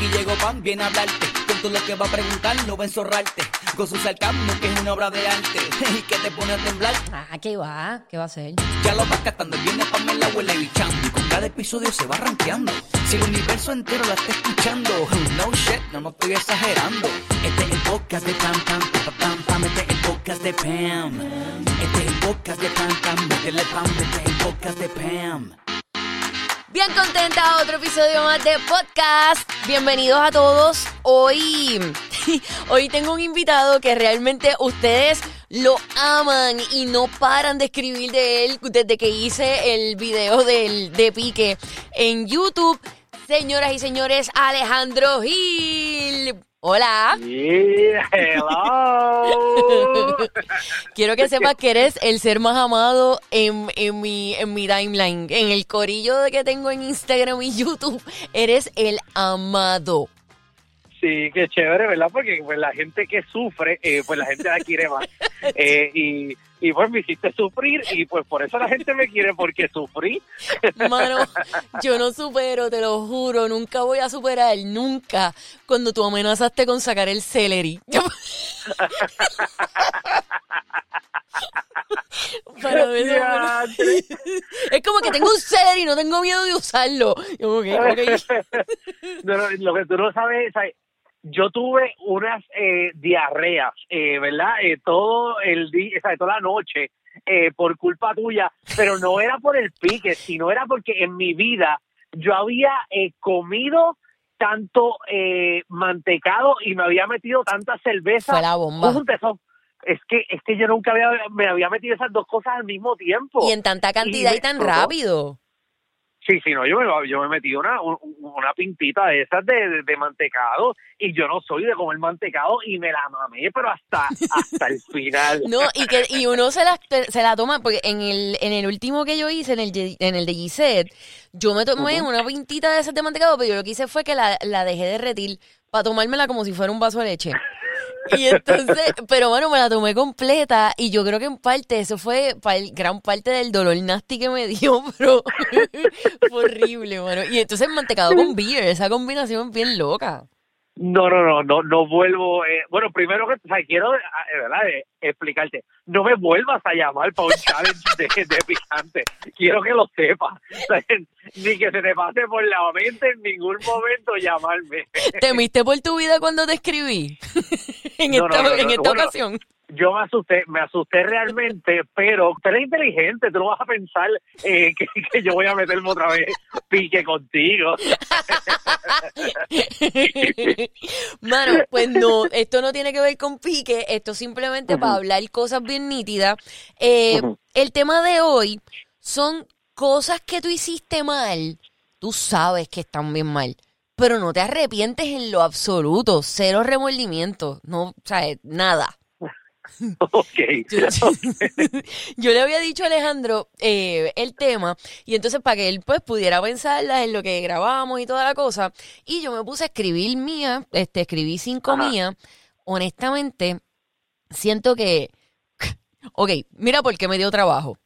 Aquí llegó Pan, viene a hablarte. Con todo lo que va a preguntar, no va a enzorrarte. Con su sarcasmo, que es una obra de arte. Y que te pone a temblar. Ah, ¿qué va? ¿Qué va a hacer? Ya lo vas catando, viene Pamela huele bichando. Y con cada episodio se va rankeando. Si el universo entero la está escuchando. No shit, no, no estoy exagerando. Este es el podcast de Pam Pam, pam, pam, pam. Este es el podcast de Pam. Este es el podcast de Pam Pam. Métele Pam, este es el podcast de Pam. Bien contenta, otro episodio más de podcast. Bienvenidos a todos. Hoy, hoy tengo un invitado que realmente ustedes lo aman y no paran de escribir de él desde que hice el video del, de Pique en YouTube. Señoras y señores, Alejandro Gil. Hola. Yeah, hello. Quiero que sepas que eres el ser más amado en, en, mi, en mi timeline. En el corillo de que tengo en Instagram y YouTube, eres el amado. Sí, qué chévere, ¿verdad? Porque pues la gente que sufre, eh, pues la gente la quiere más. Eh, y, y pues me hiciste sufrir y pues por eso la gente me quiere porque sufrí. Mano, yo no supero, te lo juro, nunca voy a superar, nunca, cuando tú amenazaste con sacar el celery. Para es como que tengo un celery y no tengo miedo de usarlo. No, no, lo que tú no sabes, ¿sabes? Yo tuve unas eh, diarreas, eh, ¿verdad? Eh, todo el día, o sea, toda la noche, eh, por culpa tuya, pero no era por el pique, sino era porque en mi vida yo había eh, comido tanto eh, mantecado y me había metido tanta cerveza. Fue la bomba. eso- Es que, es que yo nunca había, me había metido esas dos cosas al mismo tiempo. Y en tanta cantidad y tan explotó. rápido. Sí, sí, no, yo me, yo me metí una, un- una pintita de esas de, de, de mantecado y yo no soy de comer mantecado y me la mamé, pero hasta, hasta el final. No, y que y uno se la, se la toma, porque en el, en el último que yo hice, en el, en el de Gisette, yo me tomé una pintita de esas de mantecado, pero yo lo que hice fue que la, la dejé derretir para tomármela como si fuera un vaso de leche. Y entonces, pero bueno, me la tomé completa y yo creo que en parte eso fue gran parte del dolor nasty que me dio, pero fue horrible, mano. Y entonces mantecado con beer, esa combinación bien loca. No, no, no, no, no vuelvo. eh, bueno, primero que, o sea, quiero, eh, ¿verdad? Eh, explicarte. No me vuelvas a llamar para un challenge de, de picante. Quiero que lo sepas. O sea, ni que se te pase por la mente en ningún momento llamarme. ¿Temiste por tu vida cuando te escribí? en No, esta, no, no, en esta bueno. ocasión. Yo me asusté, me asusté realmente, pero tú eres inteligente, tú no vas a pensar eh, que, que yo voy a meterme otra vez pique contigo. Mano, pues no, esto no tiene que ver con pique, esto simplemente para hablar cosas bien nítidas. Eh. El tema de hoy son cosas que tú hiciste mal, tú sabes que están bien mal, pero no te arrepientes en lo absoluto, cero remordimiento, no, o sea, nada. ok. Yo, yo le había dicho a Alejandro eh, el tema y entonces para que él pues pudiera pensarla en lo que grabamos y toda la cosa y yo me puse a escribir mía, este escribí cinco Ajá. mías, honestamente siento que, ok, mira por qué me dio trabajo.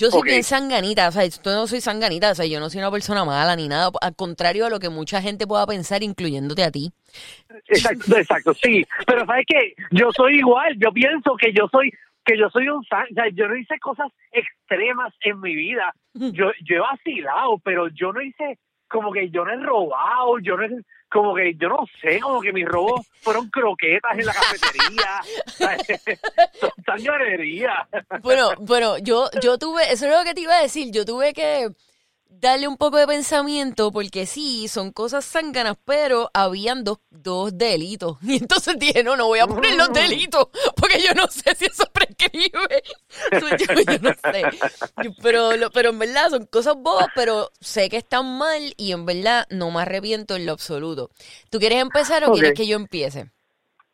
Yo soy Ok. bien sanganita, o sea, yo no soy sanganita, o sea, yo no soy una persona mala ni nada, al contrario a lo que mucha gente pueda pensar, incluyéndote a ti. Exacto, exacto, sí. Pero sabes que yo soy igual, yo pienso que yo soy que yo soy un san, o sea, yo no hice cosas extremas en mi vida. Yo yo he vacilado, pero yo no hice como que yo no he robado, yo no he, como que yo no sé, como que mis robos fueron croquetas en la cafetería. Son sanganería. Bueno, bueno, yo, yo tuve, eso es lo que te iba a decir, yo tuve que darle un poco de pensamiento porque sí, son cosas zánganas, pero habían dos, dos delitos. Y entonces dije, no, no voy a poner los delitos porque yo no sé si eso prescribe. Yo, yo no sé. Pero, lo- pero en verdad son cosas bobas, pero sé que están mal y en verdad no me arrepiento en lo absoluto. ¿Tú quieres empezar o quieres que yo empiece?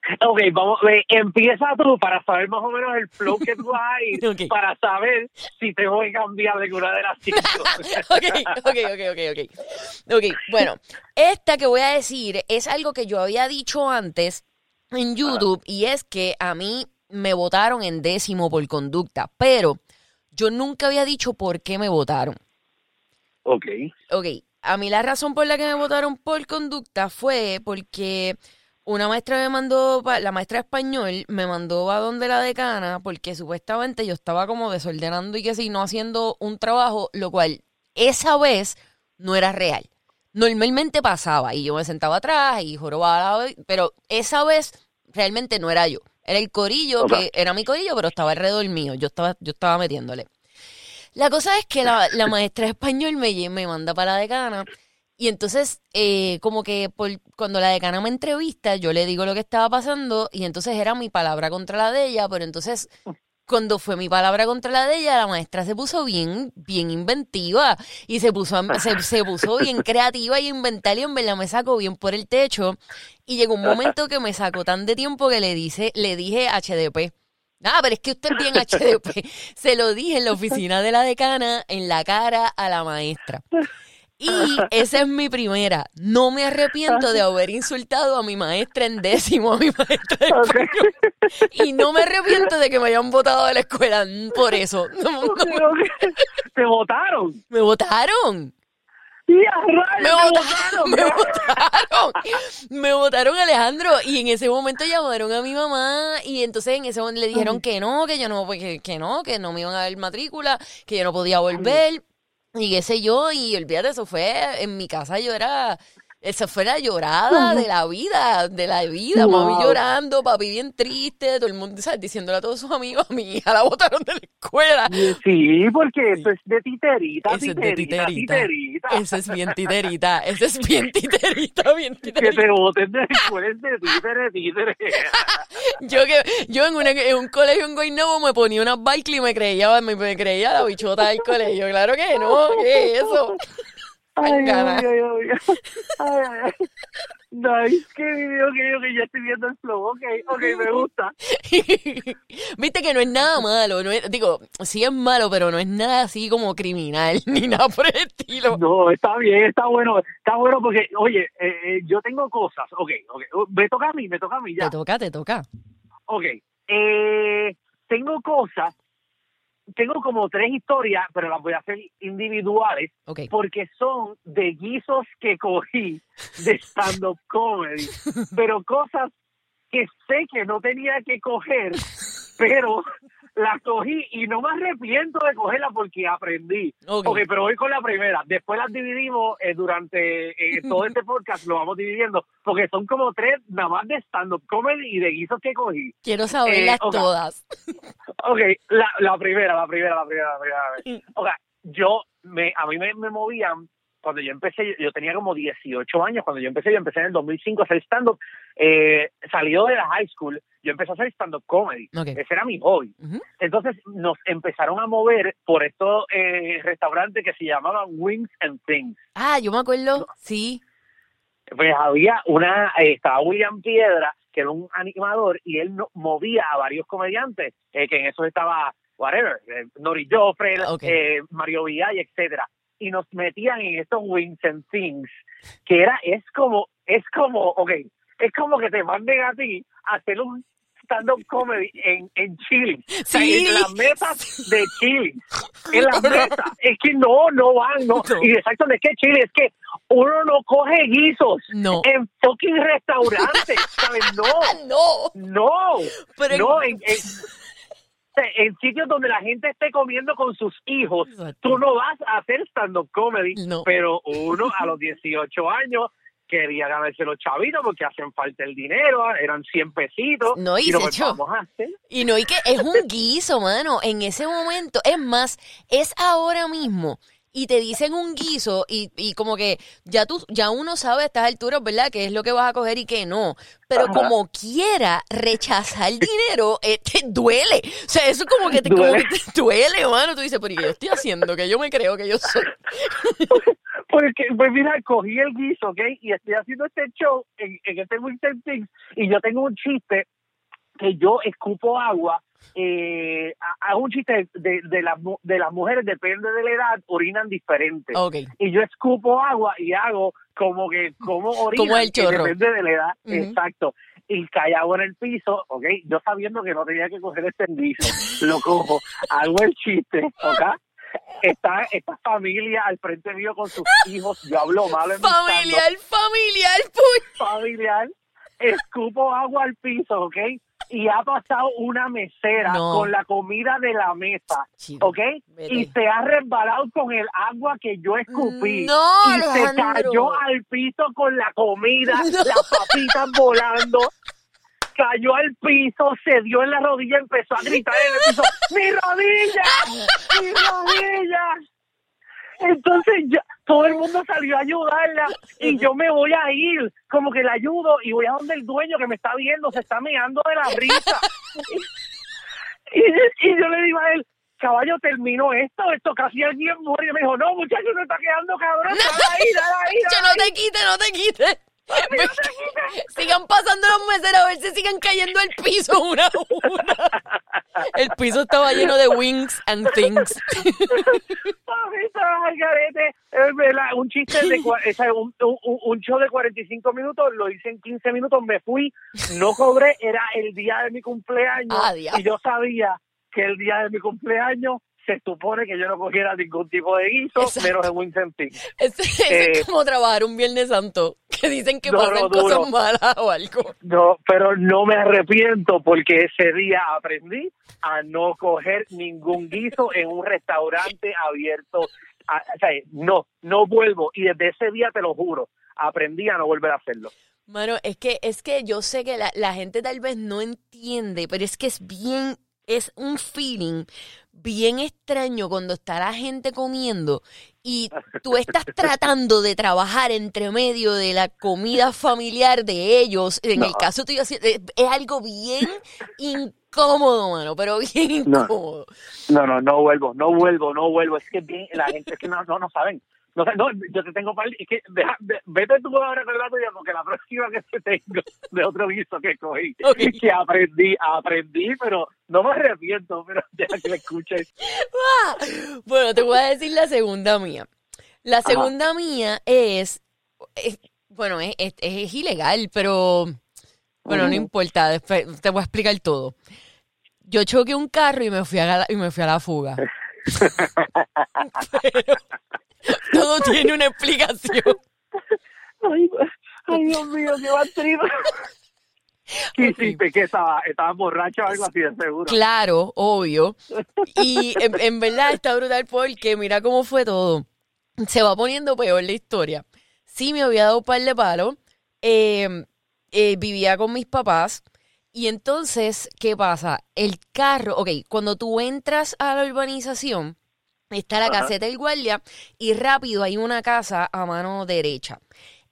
Ok, vamos, eh, empieza tú para saber más o menos el flow que tú vas a ir, Ok. para saber si tengo que cambiar de una de las cinco. ok, ok, ok, ok, ok. Ok, bueno, esta que voy a decir es algo que yo había dicho antes en YouTube y es que a mí me votaron en décimo por conducta, pero yo nunca había dicho por qué me votaron. ok. Ok, a mí la razón por la que me votaron por conducta fue porque una maestra me mandó, la maestra de español me mandó a donde la decana porque supuestamente yo estaba como desordenando y que si no haciendo un trabajo, lo cual esa vez no era real. Normalmente pasaba y yo me sentaba atrás y jorobaba, pero esa vez realmente no era yo. Era el corillo, que era mi corillo, pero estaba alrededor mío. Yo estaba, yo estaba metiéndole. La cosa es que la, la maestra de español me, me manda para la decana y entonces eh, como que cuando la decana me entrevista yo le digo lo que estaba pasando y entonces era mi palabra contra la de ella, pero entonces cuando fue mi palabra contra la de ella, la maestra se puso bien, bien inventiva y se puso, se, se puso bien creativa y inventar y en verdad me sacó bien por el techo y llegó un momento que me sacó tan de tiempo que le dice, le dije HDP. Ah, pero es que usted es bien HDP. Se lo dije en la oficina de la decana, en la cara a la maestra. Y esa es mi primera. No me arrepiento de haber insultado a mi maestra en décimo, a mi maestra. Y no me arrepiento de que me hayan votado de la escuela por eso. No, no, Ok, ok. Te votaron. me votaron. Rayos, Me votaron, me votaron, me votaron Alejandro y en ese momento llamaron a mi mamá y entonces en ese momento le dijeron que no, que yo no, pues, que, que no, que no me iban a dar matrícula, que yo no podía volver y qué sé yo y olvídate, eso fue, en mi casa yo era, esa fue la llorada de la vida, de la vida, mami Wow. llorando, papi bien triste, todo el mundo, ¿sabes? Diciéndole a todos sus amigos, a mi hija la botaron de la escuela. Sí, porque eso es de titerita, Ese es de titerita, titerita. titerita. Ese es bien titerita. Ese es bien titerita, bien Que titerita. te voten de la escuela es de títere, títere. Yo que yo en, una, en un colegio en Guaynabo me ponía una bike y me creía, me, me creía la bichota del colegio. Claro que no, ¿qué es eso? Ay, ay, Gana. ay, ay, ay. Nice, qué video que yo que ya estoy viendo el flow. Ok, ok, me gusta. Viste que no es nada malo, no es- digo, sí es malo, pero no es nada así como criminal, ni nada por el estilo. No, está bien, está bueno, está bueno porque, oye, eh, eh, yo tengo cosas. Ok, ok, me toca a mí, me toca a mí ya. Te toca, te toca. Ok, eh, tengo cosas, tengo como tres historias, pero las voy a hacer individuales porque son de guisos que cogí de stand-up comedy, pero cosas que sé que no tenía que coger, pero las cogí y no me arrepiento de cogerlas porque aprendí. Ok. Ok, pero voy con la primera. Después las dividimos eh, durante eh, todo este podcast, lo vamos dividiendo, porque son como tres nada más de stand-up comedy y de guisos que cogí. Quiero saberlas Eh, ok. todas. Ok, la, la primera, la primera, la primera, la primera. O sea, yo, me, a mí me, me movían, cuando yo empecé, yo, tenía como 18 años, cuando yo empecé, yo empecé en el 2005 a hacer stand-up, eh, salió de la high school, yo empecé a hacer stand-up comedy, Ok. ese era mi hobby. Entonces nos empezaron a mover por estos eh, restaurantes que se llamaban Wings and Things. Ah, yo me acuerdo, sí. Pues había una, eh, estaba William Piedra, que era un animador, y él no- movía a varios comediantes, eh, que en eso estaba, whatever, eh, Nori Joffre, Ok. eh, Mario Villay, etcétera y nos metían en estos Wings and Things, que era, es como, es como, ok, es como que te manden a ti a hacer un stand-up comedy en, en Chile. O sea, Sí. en las mesas de Chile. En las mesas. Es que no, no van, no. No. Y exacto, es que Chile, es que uno no coge guisos No. en fucking restaurantes, ¿sabes? No, no. no, Pero no, en, en, en sitios donde la gente esté comiendo con sus hijos, Exacto. tú no vas a hacer stand-up comedy, No. pero uno a los 18 años quería ganarse los chavitos porque hacen falta el dinero, eran 100 pesitos, No, y lo se echó. vamos a hacer. Y no, y que es un guiso, mano. En ese momento, es más, es ahora mismo. Y te dicen un guiso y, y como que ya tú, ya uno sabe a estas alturas, ¿verdad? Qué es lo que vas a coger y qué no. Pero Ajá. como quiera rechazar dinero, eh, te duele. O sea, eso como que te, como Duele. que te duele, mano. Tú dices, pero ¿y qué yo estoy haciendo? Que yo me creo que yo soy. Porque, pues mira, cogí el guiso, ¿ok? Y estoy haciendo este show en, en este Winston Things y yo tengo un chiste que yo escupo agua. Eh, a- hago un chiste de, de, las, mu- de las mujeres, depende de la edad, orinan diferente. Y yo escupo agua y hago como que, como orinan, Como el que chorro. depende de la edad. Exacto. Y cae agua en el piso, ¿ok? Yo sabiendo que no tenía que coger este guiso, lo cojo, hago el chiste, ¿ok? está esta familia al frente mío con sus hijos. Yo hablo malo en mi Familiar, familiar, puy. familiar. Escupo agua al piso, ¿ok? Y ha pasado una mesera No. con la comida de la mesa, ¿ok? Y se ha resbalado con el agua que yo escupí. No, y se cayó al piso con la comida, No. las papitas volando. Cayó al piso, se dio en la rodilla, empezó a gritar en el piso, ¡mi rodilla! ¡Mi rodilla! Entonces ya, todo el mundo salió a ayudarla y yo me voy a ir, como que la ayudo y voy a donde el dueño que me está viendo, se está meando de la risa. Y, y yo le digo a él, caballo, termino esto, esto casi alguien muere. Y me dijo, no, muchacho, no está quedando cabrón, dale ahí, dale ahí, dale no ahí. te quites, no te quites. Papi, no te quites. Sigan pasando los meseros a ver si siguen cayendo al piso una a una. El piso estaba lleno de wings and things. Un chiste de un, un, un show de 45 minutos, lo hice en 15 minutos, me fui, no cobré, era el día de mi cumpleaños Ah, y yo sabía que el día de mi cumpleaños se supone que yo no cogiera ningún tipo de guiso, Exacto. menos en Wincenting. Ese, ese Eh, es como trabajar un Viernes Santo, que dicen que No, pasan no, cosas malas o algo. No, pero no me arrepiento porque ese día aprendí a no coger ningún guiso en un restaurante abierto. A- o sea, no, no vuelvo. Y desde ese día te lo juro, aprendí a no volver a hacerlo. Mano, es que, es que yo sé que la, la gente tal vez no entiende, pero es que es bien, es un feeling bien extraño cuando está la gente comiendo y tú estás tratando de trabajar entre medio de la comida familiar de ellos. En el No. caso tuyo, es, algo bien incómodo, mano, pero bien No. incómodo. No, no, no vuelvo, no vuelvo, no vuelvo. Es que bien, la gente es que no, no, no saben. No, no, yo te tengo para es que deja- de- vete tú ahora con la tuya porque la próxima que te tengo de otro guiso que cogí, Ok. que aprendí, aprendí, pero no me arrepiento, pero ya que me escuches. Ah, Bueno, te voy a decir la segunda mía. La Ajá. segunda mía es, es- bueno, es, es- es ilegal, pero bueno, no importa, después te voy a explicar todo. Yo choqué un carro y me fui a la, y me fui a la fuga. Pero todo tiene una explicación. Ay, ay, Dios mío, qué batrido. ¿Qué hiciste? ¿Qué estaba? ¿Estabas borracho o algo así de seguro? Claro, obvio. Y en, en verdad está brutal porque mira cómo fue todo. Se va poniendo peor la historia. Sí, me había dado un par de palos. eh, eh, vivía con mis papás. Y entonces, ¿qué pasa? El carro, ok, cuando tú entras a la urbanización, está la Ajá. caseta del guardia y rápido hay una casa a mano derecha.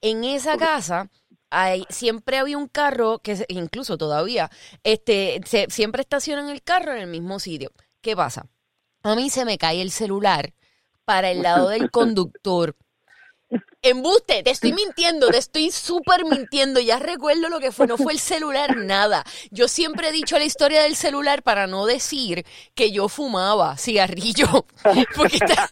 En esa casa hay, siempre había un carro que se- incluso todavía este se- siempre estacionan el carro en el mismo sitio. ¿Qué pasa? A mí se me cae el celular para el lado del conductor. Embuste, te estoy mintiendo, te estoy súper mintiendo. Ya recuerdo lo que fue, no fue el celular, nada. Yo siempre he dicho la historia del celular para no decir que yo fumaba cigarrillo. Porque está,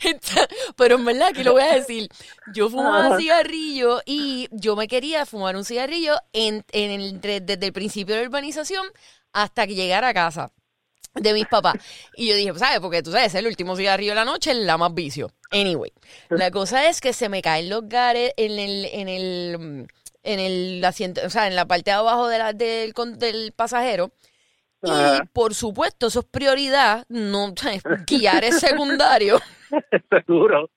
está- pero en verdad que lo voy a decir. Yo fumaba cigarrillo y yo me quería fumar un cigarrillo en, en el- de- desde el principio de la urbanización hasta que llegara a casa de mis papás. Y yo dije, pues, ¿sabes? Porque tú sabes, el último cigarrillo de la noche es la más vicio. Anyway, la cosa es que se me caen los gares en el, en el, en el asiento, o sea, en la parte de abajo de la- del, del pasajero. Y por supuesto, eso es prioridad, no, guiar es secundario. Seguro.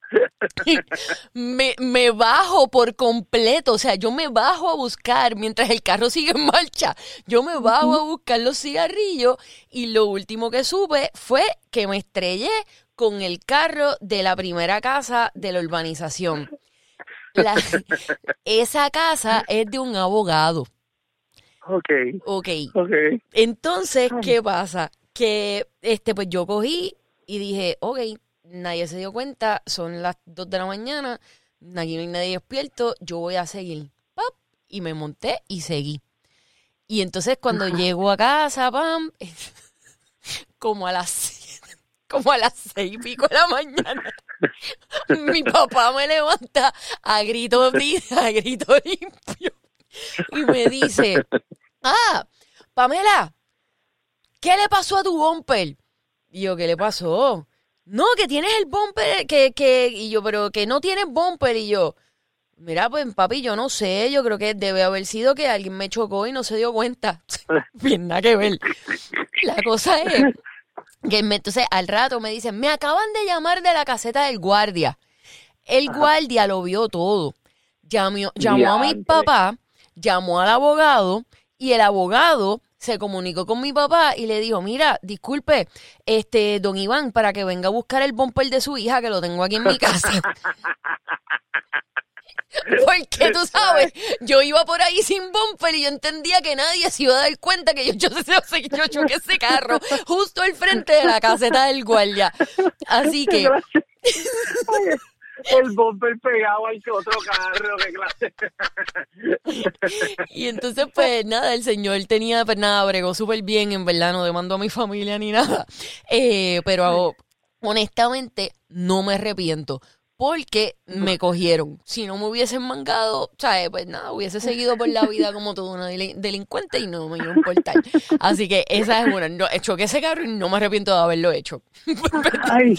me, me bajo por completo, o sea, yo me bajo a buscar mientras el carro sigue en marcha, yo me bajo a buscar los cigarrillos y lo último que supe fue que me estrellé con el carro de la primera casa de la urbanización. La- esa casa es de un abogado, Ok, ok. ok. Entonces, ¿qué pasa? Que este, pues yo cogí y dije, ok, nadie se dio cuenta, son las 2 de la mañana, aquí no hay nadie despierto, yo voy a seguir. Pap, y me monté y seguí. Y entonces cuando llego a casa, pam, como a las como a las seis y pico de la mañana, mi papá me levanta a grito, a grito limpio y me dice, ah, Pamela, ¿qué le pasó a tu bumper? Y yo, ¿qué le pasó? No, que tienes el bumper, que, que, y yo, pero que no tienes bumper, y yo, mira, pues papi, yo no sé, yo creo que debe haber sido que alguien me chocó y no se dio cuenta. Bien, nada que ver. La cosa es que me- entonces al rato me dicen, me acaban de llamar de la caseta del guardia. El guardia lo vio todo. Llamó, llamó a mi papá, llamó al abogado y el abogado se comunicó con mi papá y le dijo, mira, disculpe, este, don Iván, para que venga a buscar el bumper de su hija, que lo tengo aquí en mi casa. Porque tú sabes, yo iba por ahí sin bumper y yo entendía que nadie se iba a dar cuenta que yo, yo, yo, yo choqué ese carro justo al frente de la caseta del guardia. Así que. El bumper pegado al que otro carro, qué clase. y entonces pues nada, el señor tenía, pues nada, bregó súper bien, en verdad, no demandó a mi familia ni nada. Eh, pero honestamente no me arrepiento. Porque me cogieron. Si no me hubiesen mangado, ¿sabes? Pues nada, hubiese seguido por la vida como toda una delin- delincuente y no me iba a importar. Así que esa es una. No, choqué ese carro y no me arrepiento de haberlo hecho. Ay,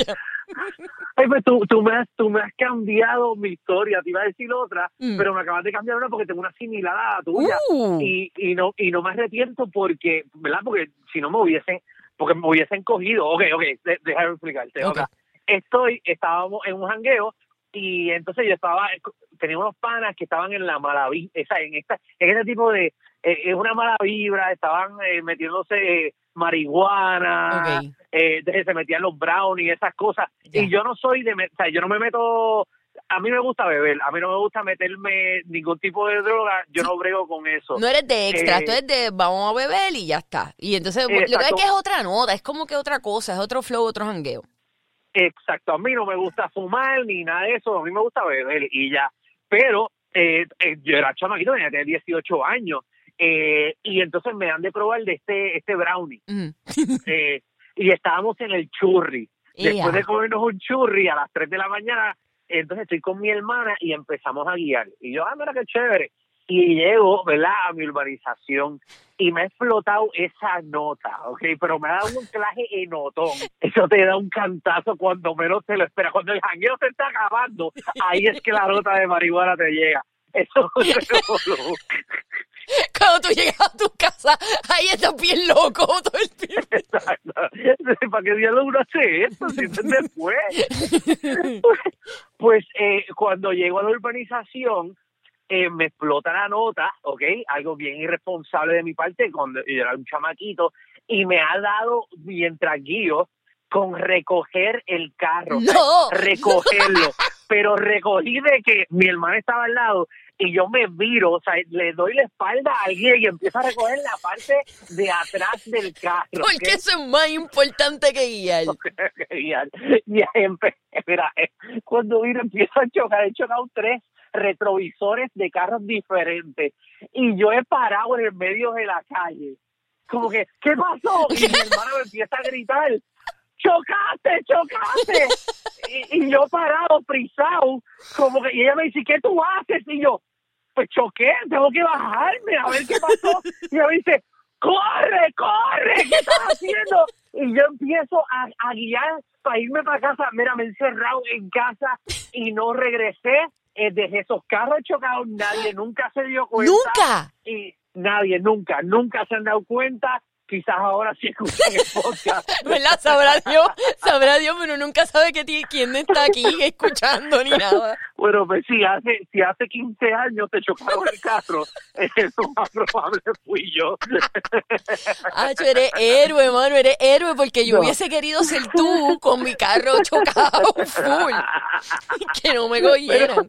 ay, pues tú, tú, me has, tú me has cambiado mi historia. Te iba a decir otra, Mm. pero me acabas de cambiar una porque tengo una similar a la tuya. Uh, y, y no y no me arrepiento porque, ¿verdad? Porque si no me hubiesen, porque me hubiesen cogido. Ok, ok, de- déjame explicarte. Ok. ok. Estoy, estábamos en un jangueo y entonces yo estaba, tenía unos panas que estaban en la mala vibra, en esta, en este tipo de, eh, es una mala vibra, estaban eh, metiéndose marihuana, eh, se metían los brownies esas cosas. Y yo no soy de, o sea, yo no me meto, a mí me gusta beber, a mí no me gusta meterme ningún tipo de droga, yo no brego con eso. No eres de extra, Eh, tú eres de vamos a beber y ya está. Y entonces, lo que es Exacto. que es otra nota, es como que otra cosa, es otro flow, otro jangueo. Exacto, a mí no me gusta fumar ni nada de eso, a mí me gusta beber y ya. Pero eh, eh, yo era chamaquito, tenía 18 años eh, y entonces me dan de probar de este este brownie Ujú. eh, y estábamos en el churri. Después de comernos un churri a las 3 de la mañana, entonces estoy con mi hermana y empezamos a guiar. Y yo, ah, mira qué chévere. Y llego, ¿verdad?, a mi urbanización y me ha explotado esa nota, ¿ok? Pero me ha dado un claje enotón. Eso te da un cantazo cuando menos te lo esperas. Cuando el jangueo se está acabando, ahí es que la nota de marihuana te llega. Eso es. Cuando tú llegas a tu casa, ahí estás bien loco todo el tiempo. Exacto. ¿Para qué diablos uno hace esto? Si después. Pues eh, cuando llego a la urbanización, eh, me explota la nota, ¿ok? Algo bien irresponsable de mi parte cuando yo era un chamaquito y me ha dado mientras guío con recoger el carro, No. recogerlo. Pero recogí de que mi hermana estaba al lado y yo me viro, o sea, le doy la espalda a alguien y empiezo a recoger la parte de atrás del carro. Porque eso es más importante que guiar. y, al- y mira, cuando vino empiezo a chocar, he chocado tres retrovisores de carros diferentes y yo he parado en el medio de la calle. Como que, ¿qué pasó? Y mi hermano me empieza a gritar, ¡chocaste, chocaste! Y, y yo parado, frisado, como que, y ella me dice, ¿qué tú haces? Y yo, pues choqué, tengo que bajarme a ver qué pasó. Y ella me dice, ¡corre, corre! ¿Qué estás haciendo? Y yo empiezo a, a guiar para irme para casa. Mira, me he encerrado en casa y no regresé. Eh, desde esos carros chocados, nadie nunca se dio cuenta. ¡Nunca! Y nadie, nunca, nunca se han dado cuenta. Quizás ahora sí escuchan el podcast. ¿Verdad? Sabrá Dios, sabrá Dios, pero nunca sabe que quién está aquí escuchando ni nada. Bueno, pues si hace, si hace 15 años te chocaron el carro, eso más probable fui yo. Hacho, eres héroe, mano, eres héroe porque yo No. hubiese querido ser tú con mi carro chocado full. Que no me cogieran. Pero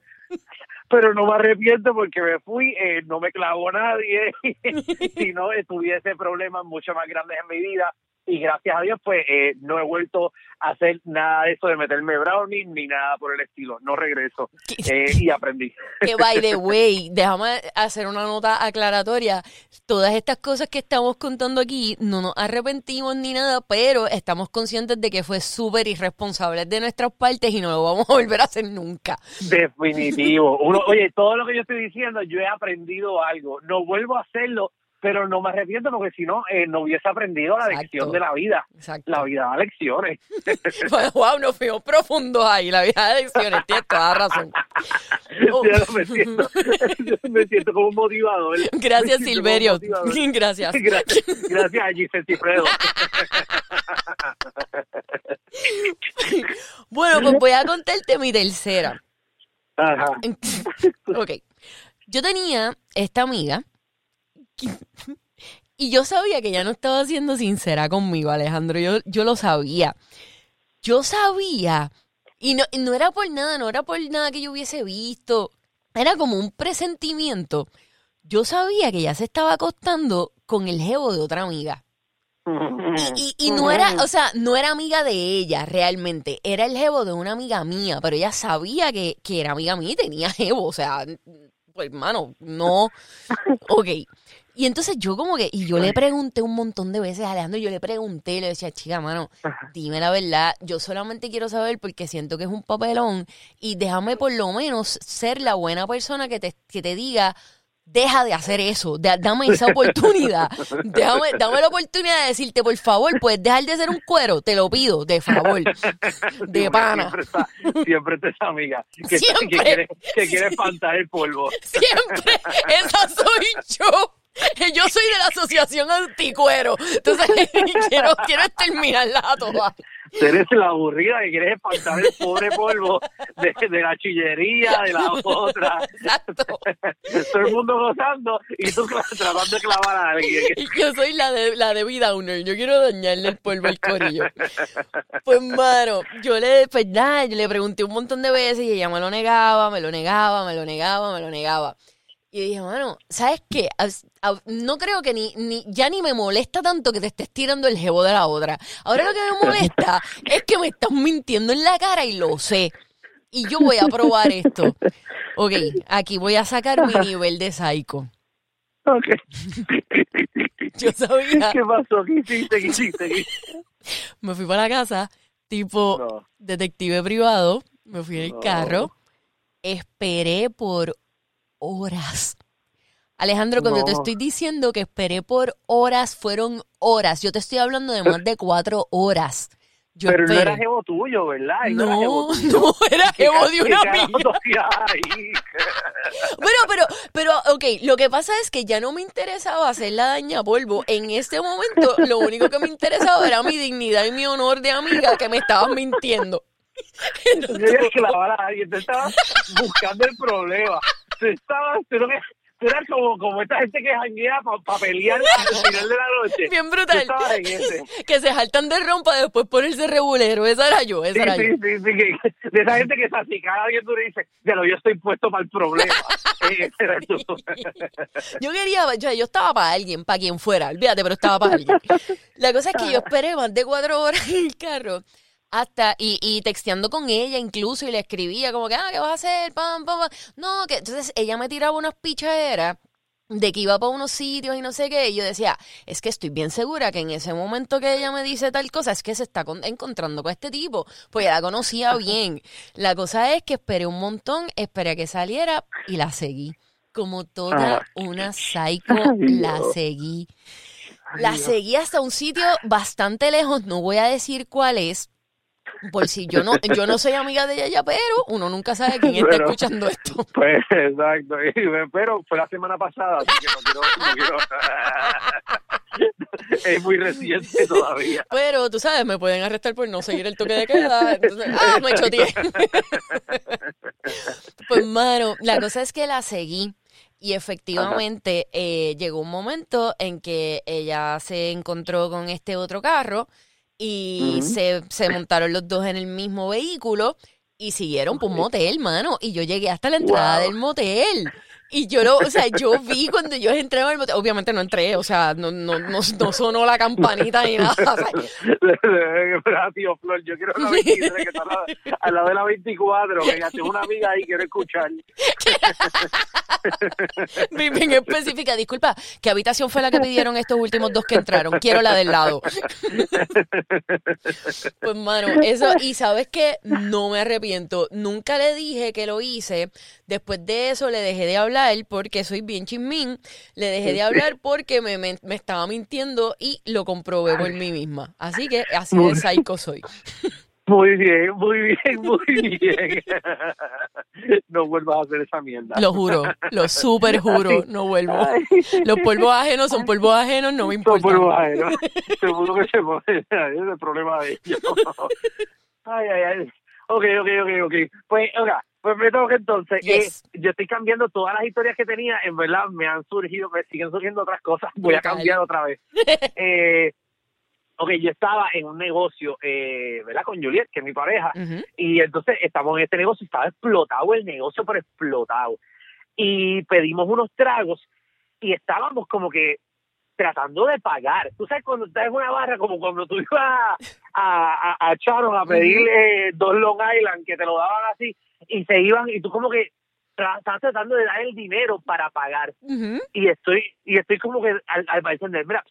no me arrepiento porque me fui, eh, no me clavó nadie, si no estuviese problemas mucho más grandes en mi vida. Y gracias a Dios, pues eh, no he vuelto a hacer nada de eso de meterme brownie ni nada por el estilo. No regreso. Eh, y aprendí. Que by the way, déjame hacer una nota aclaratoria. Todas estas cosas que estamos contando aquí, no nos arrepentimos ni nada, pero estamos conscientes de que fue súper irresponsable de nuestras partes y no lo vamos a volver a hacer nunca. Definitivo. Uno, oye, todo lo que yo estoy diciendo, yo he aprendido algo. No vuelvo a hacerlo pero no me arrepiento porque si no, eh, no hubiese aprendido la Exacto. lección de la vida. Exacto. La vida da lecciones. Bueno, wow, nos fuimos profundos ahí, la vida de lecciones, tienes toda razón. Oh. Yo me siento, yo me siento como un motivador. Gracias, Silverio. motivador. Gracias. Gracias, gracias a Giselle Cifredo. Bueno, pues voy a contarte mi tercera. Ajá. ok. Yo tenía esta amiga y yo sabía que ella no estaba siendo sincera conmigo, Alejandro. Yo, yo lo sabía. Yo sabía. Y no, no era por nada, no era por nada que yo hubiese visto. Era como un presentimiento. Yo sabía que ella se estaba acostando con el jevo de otra amiga. Y, y, y no era, o sea, no era amiga de ella realmente, era el jevo de una amiga mía, pero ella sabía que, que era amiga mía y tenía jevo, o sea, pues hermano, no, ok. Y entonces yo como que, y yo le pregunté un montón de veces a Alejandro, yo le pregunté, le decía, chica, mano, dime la verdad, yo solamente quiero saber porque siento que es un papelón y déjame por lo menos ser la buena persona que te, que te diga, deja de hacer eso, da- dame esa oportunidad, déjame, dame la oportunidad de decirte, por favor, puedes dejar de ser un cuero, te lo pido, de favor, de pana. Siempre está, siempre está esa amiga que, Siempre. que quiere, que quiere espantar el polvo. Siempre, esa soy yo. Yo soy de la asociación anticuero. Entonces, quiero, quiero exterminarla a todas. Eres la aburrida que quieres espantar el pobre polvo de, de la chillería, de la otra. Exacto. Todo el mundo gozando y tú tratando de clavar a alguien. Yo soy la de la de downer. Yo quiero dañarle el polvo al corillo. Pues, mano, yo le, pues nada, yo le pregunté un montón de veces y ella me lo negaba, me lo negaba, me lo negaba, me lo negaba. Y dije, mano, ¿sabes qué? No creo que ni, ni, ya ni me molesta tanto que te estés tirando el jebo de la otra. Ahora lo que me molesta es que me estás mintiendo en la cara y lo sé. Y yo voy a probar esto. Ok, aquí voy a sacar mi nivel de psycho. Ok. Yo sabía. ¿Qué pasó? ¿Qué hiciste? ¿Qué hiciste? Me fui para la casa, tipo No. detective privado. Me fui en el No. carro. Esperé por horas. Alejandro, cuando te estoy diciendo que esperé por horas, fueron horas. Yo te estoy hablando de más de cuatro horas. Yo Pero no era jevo tuyo, ¿verdad? Él era jevo No, no, era ¿Qué jevo de una ahí? Bueno, pero, pero, ok, lo que pasa es que ya no me interesaba hacer la daña polvo. En este momento, lo único que me interesaba era mi dignidad y mi honor de amiga que me estaban mintiendo. Tú querías clavar a alguien, te estabas buscando el problema. No- tú eras como, como esta gente que janguea para pelear al final de la noche. Bien brutal. Que se jaltan de rompa después ponerse regulero. Esa era yo, esa Sí, era sí, yo. sí, sí, que- de esa gente que se acicala alguien tú le dices, ya lo yo estoy puesto para el problema. Yo quería, o sea, yo estaba para alguien, para quien fuera, olvídate, pero estaba para alguien. La cosa es que yo esperé más de cuatro horas en el carro. Hasta, y, y texteando con ella incluso, y le escribía como que, ah, ¿qué vas a hacer? Pam, pam, pam. No, que entonces ella me tiraba unas pichaderas de que iba para unos sitios y no sé qué, y yo decía, es que estoy bien segura que en ese momento que ella me dice tal cosa, es que se está con- encontrando con este tipo, pues ya la conocía bien. La cosa es que esperé un montón, esperé a que saliera y la seguí. Como toda Ah. una psycho, la seguí. La seguí hasta un sitio bastante lejos, no voy a decir cuál es, por si yo no, yo no soy amiga de ella ya, pero uno nunca sabe quién está Pero- escuchando esto. Pues exacto, pero fue la semana pasada, así que no quiero, no quiero- es muy reciente todavía. Pero tú sabes, me pueden arrestar por no seguir el toque de queda. Entonces, ah, me choteé. pues, mano, la cosa es que la seguí. Y efectivamente eh, llegó un momento en que ella se encontró con este otro carro y se, se montaron los dos en el mismo vehículo y siguieron por un motel, mano. Y yo llegué hasta la entrada Wow. del motel. Y yo lo, o sea, yo vi cuando yo entré al motel, obviamente no entré, o sea, no, no, no, no sonó la campanita ni nada. o sea, tío Flor, yo quiero una 23 que está al lado, de la 24, que ya tengo una amiga ahí, quiero escuchar. bien, bien específica. Disculpa, ¿qué habitación fue la que pidieron estos últimos dos que entraron? Quiero la del lado. Pues, mano, eso, y sabes que no me arrepiento. Nunca le dije que lo hice. Después de eso le dejé de hablar hablar porque soy bien chismín, le dejé de hablar porque me, me, me estaba mintiendo y lo comprobé por mí misma. Así que así de psycho soy. Muy bien, muy bien, muy bien. No vuelvas a hacer esa mierda. Lo juro, lo super juro, no vuelvo. Los polvos ajenos son polvos ajenos, no me Son importa. por ajenos. Seguro que se puede. Ese es el problema de ellos. Ay, ay, ay. Ok, ok, ok, ok. Pues, oiga, pues me toca entonces. Yes. eh, yo estoy cambiando todas las historias que tenía. En verdad, me han surgido, me siguen surgiendo otras cosas. Voy a cambiar otra vez. eh, ok, yo estaba en un negocio, eh, ¿verdad? Con Juliet, que es mi pareja. Y entonces estamos en este negocio, estaba explotado el negocio, pero explotado. Y pedimos unos tragos y estábamos como que tratando de pagar. Tú sabes, cuando estás en una barra, como cuando tú ibas a, a, a, a Charon a pedir eh, dos Long Island, que te lo daban así, y se iban, y tú como que estás tratando de dar el dinero para pagar. Y estoy y estoy como que al, al bartender, mira,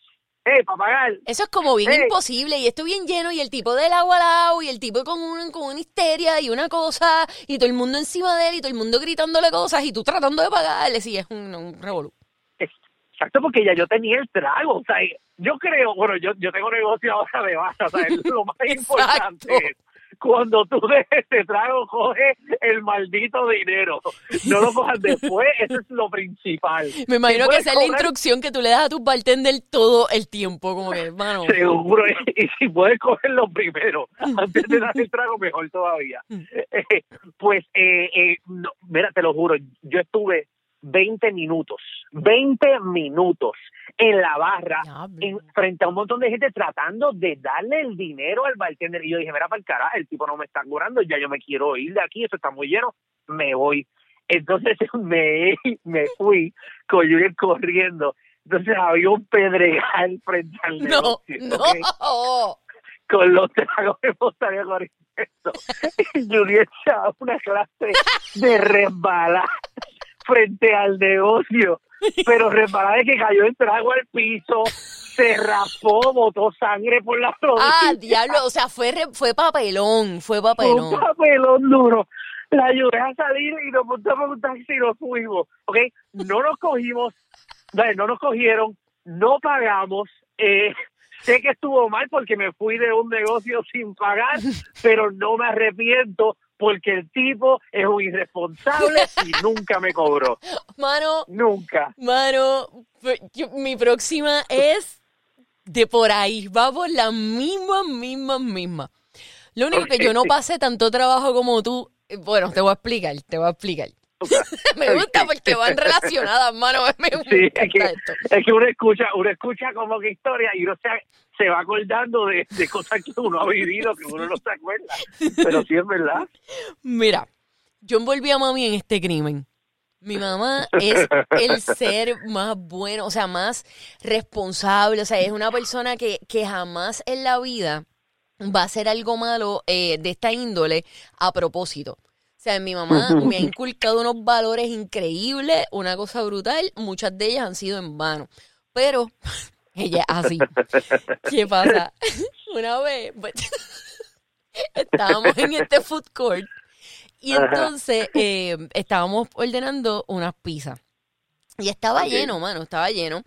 hey, para pagar, Eso es como bien Hey. imposible y esto bien lleno y el tipo del agua al lado y el tipo con, un, con una histeria y una cosa y todo el mundo encima de él y todo el mundo gritándole cosas y tú tratando de pagarle. Sí, es un, un revolú. Exacto, porque ya yo tenía el trago. O sea, yo creo, bueno, yo, yo tengo negocio ahora de baja. O sea, es lo más importante cuando tú dejes este trago, coge el maldito dinero. No lo cojas después, eso es lo principal. Me imagino que esa es la instrucción que tú le das a tus bartender todo el tiempo. Como que, hermano, Seguro, y si puedes cogerlo primero, antes de dar el trago, mejor todavía. Eh, pues, eh, eh, no, mira, te lo juro, yo estuve 20 minutos, 20 minutos en la barra, en, frente a un montón de gente tratando de darle el dinero al bartender. Y yo dije, mira, para el carajo, el tipo no me está cobrando, ya yo me quiero ir de aquí, eso está muy lleno, me voy. Entonces me, me fui con Juliet corriendo. Entonces había un pedregal frente al no, negocio. no. con los tragos que estaría corriendo. Y Juliet se una clase de resbalar frente al negocio. Pero resbalar de que cayó el trago al piso, se raspó, botó sangre por la rodilla. Ah, diablo, o sea, fue, re- fue papelón, fue un papelón. papelón duro. La ayudé a salir y nos montamos un taxi y nos fuimos. ¿Ok? No nos cogimos, no, no nos cogieron, no pagamos. Eh, sé que estuvo mal porque me fui de un negocio sin pagar, pero no me arrepiento porque el tipo es un irresponsable y nunca me cobró. Mano, Nunca. Mano, yo- mi próxima es de por ahí. Va por la misma, misma, misma. Lo único que yo no pasé tanto trabajo como tú. eh, Bueno, te voy a explicar, te voy a explicar. me gusta porque van relacionadas, mano. Me, Sí, es que, esto. es que uno escucha, uno escucha como que historia y uno se, se va acordando de, cosas que uno ha vivido que uno no se acuerda. Pero sí es verdad. Mira, yo envolví a mami en este crimen. Mi mamá es el ser más bueno, o sea, más responsable, o sea, es una persona que, que jamás en la vida va a hacer algo malo eh, de esta índole a propósito. O sea, mi mamá me ha inculcado unos valores increíbles, una cosa brutal, muchas de ellas han sido en vano. Pero ella es así. ¿Qué pasa? Una vez pues, estábamos en este food court y entonces eh, estábamos ordenando unas pizzas. Y estaba lleno, mano, estaba lleno.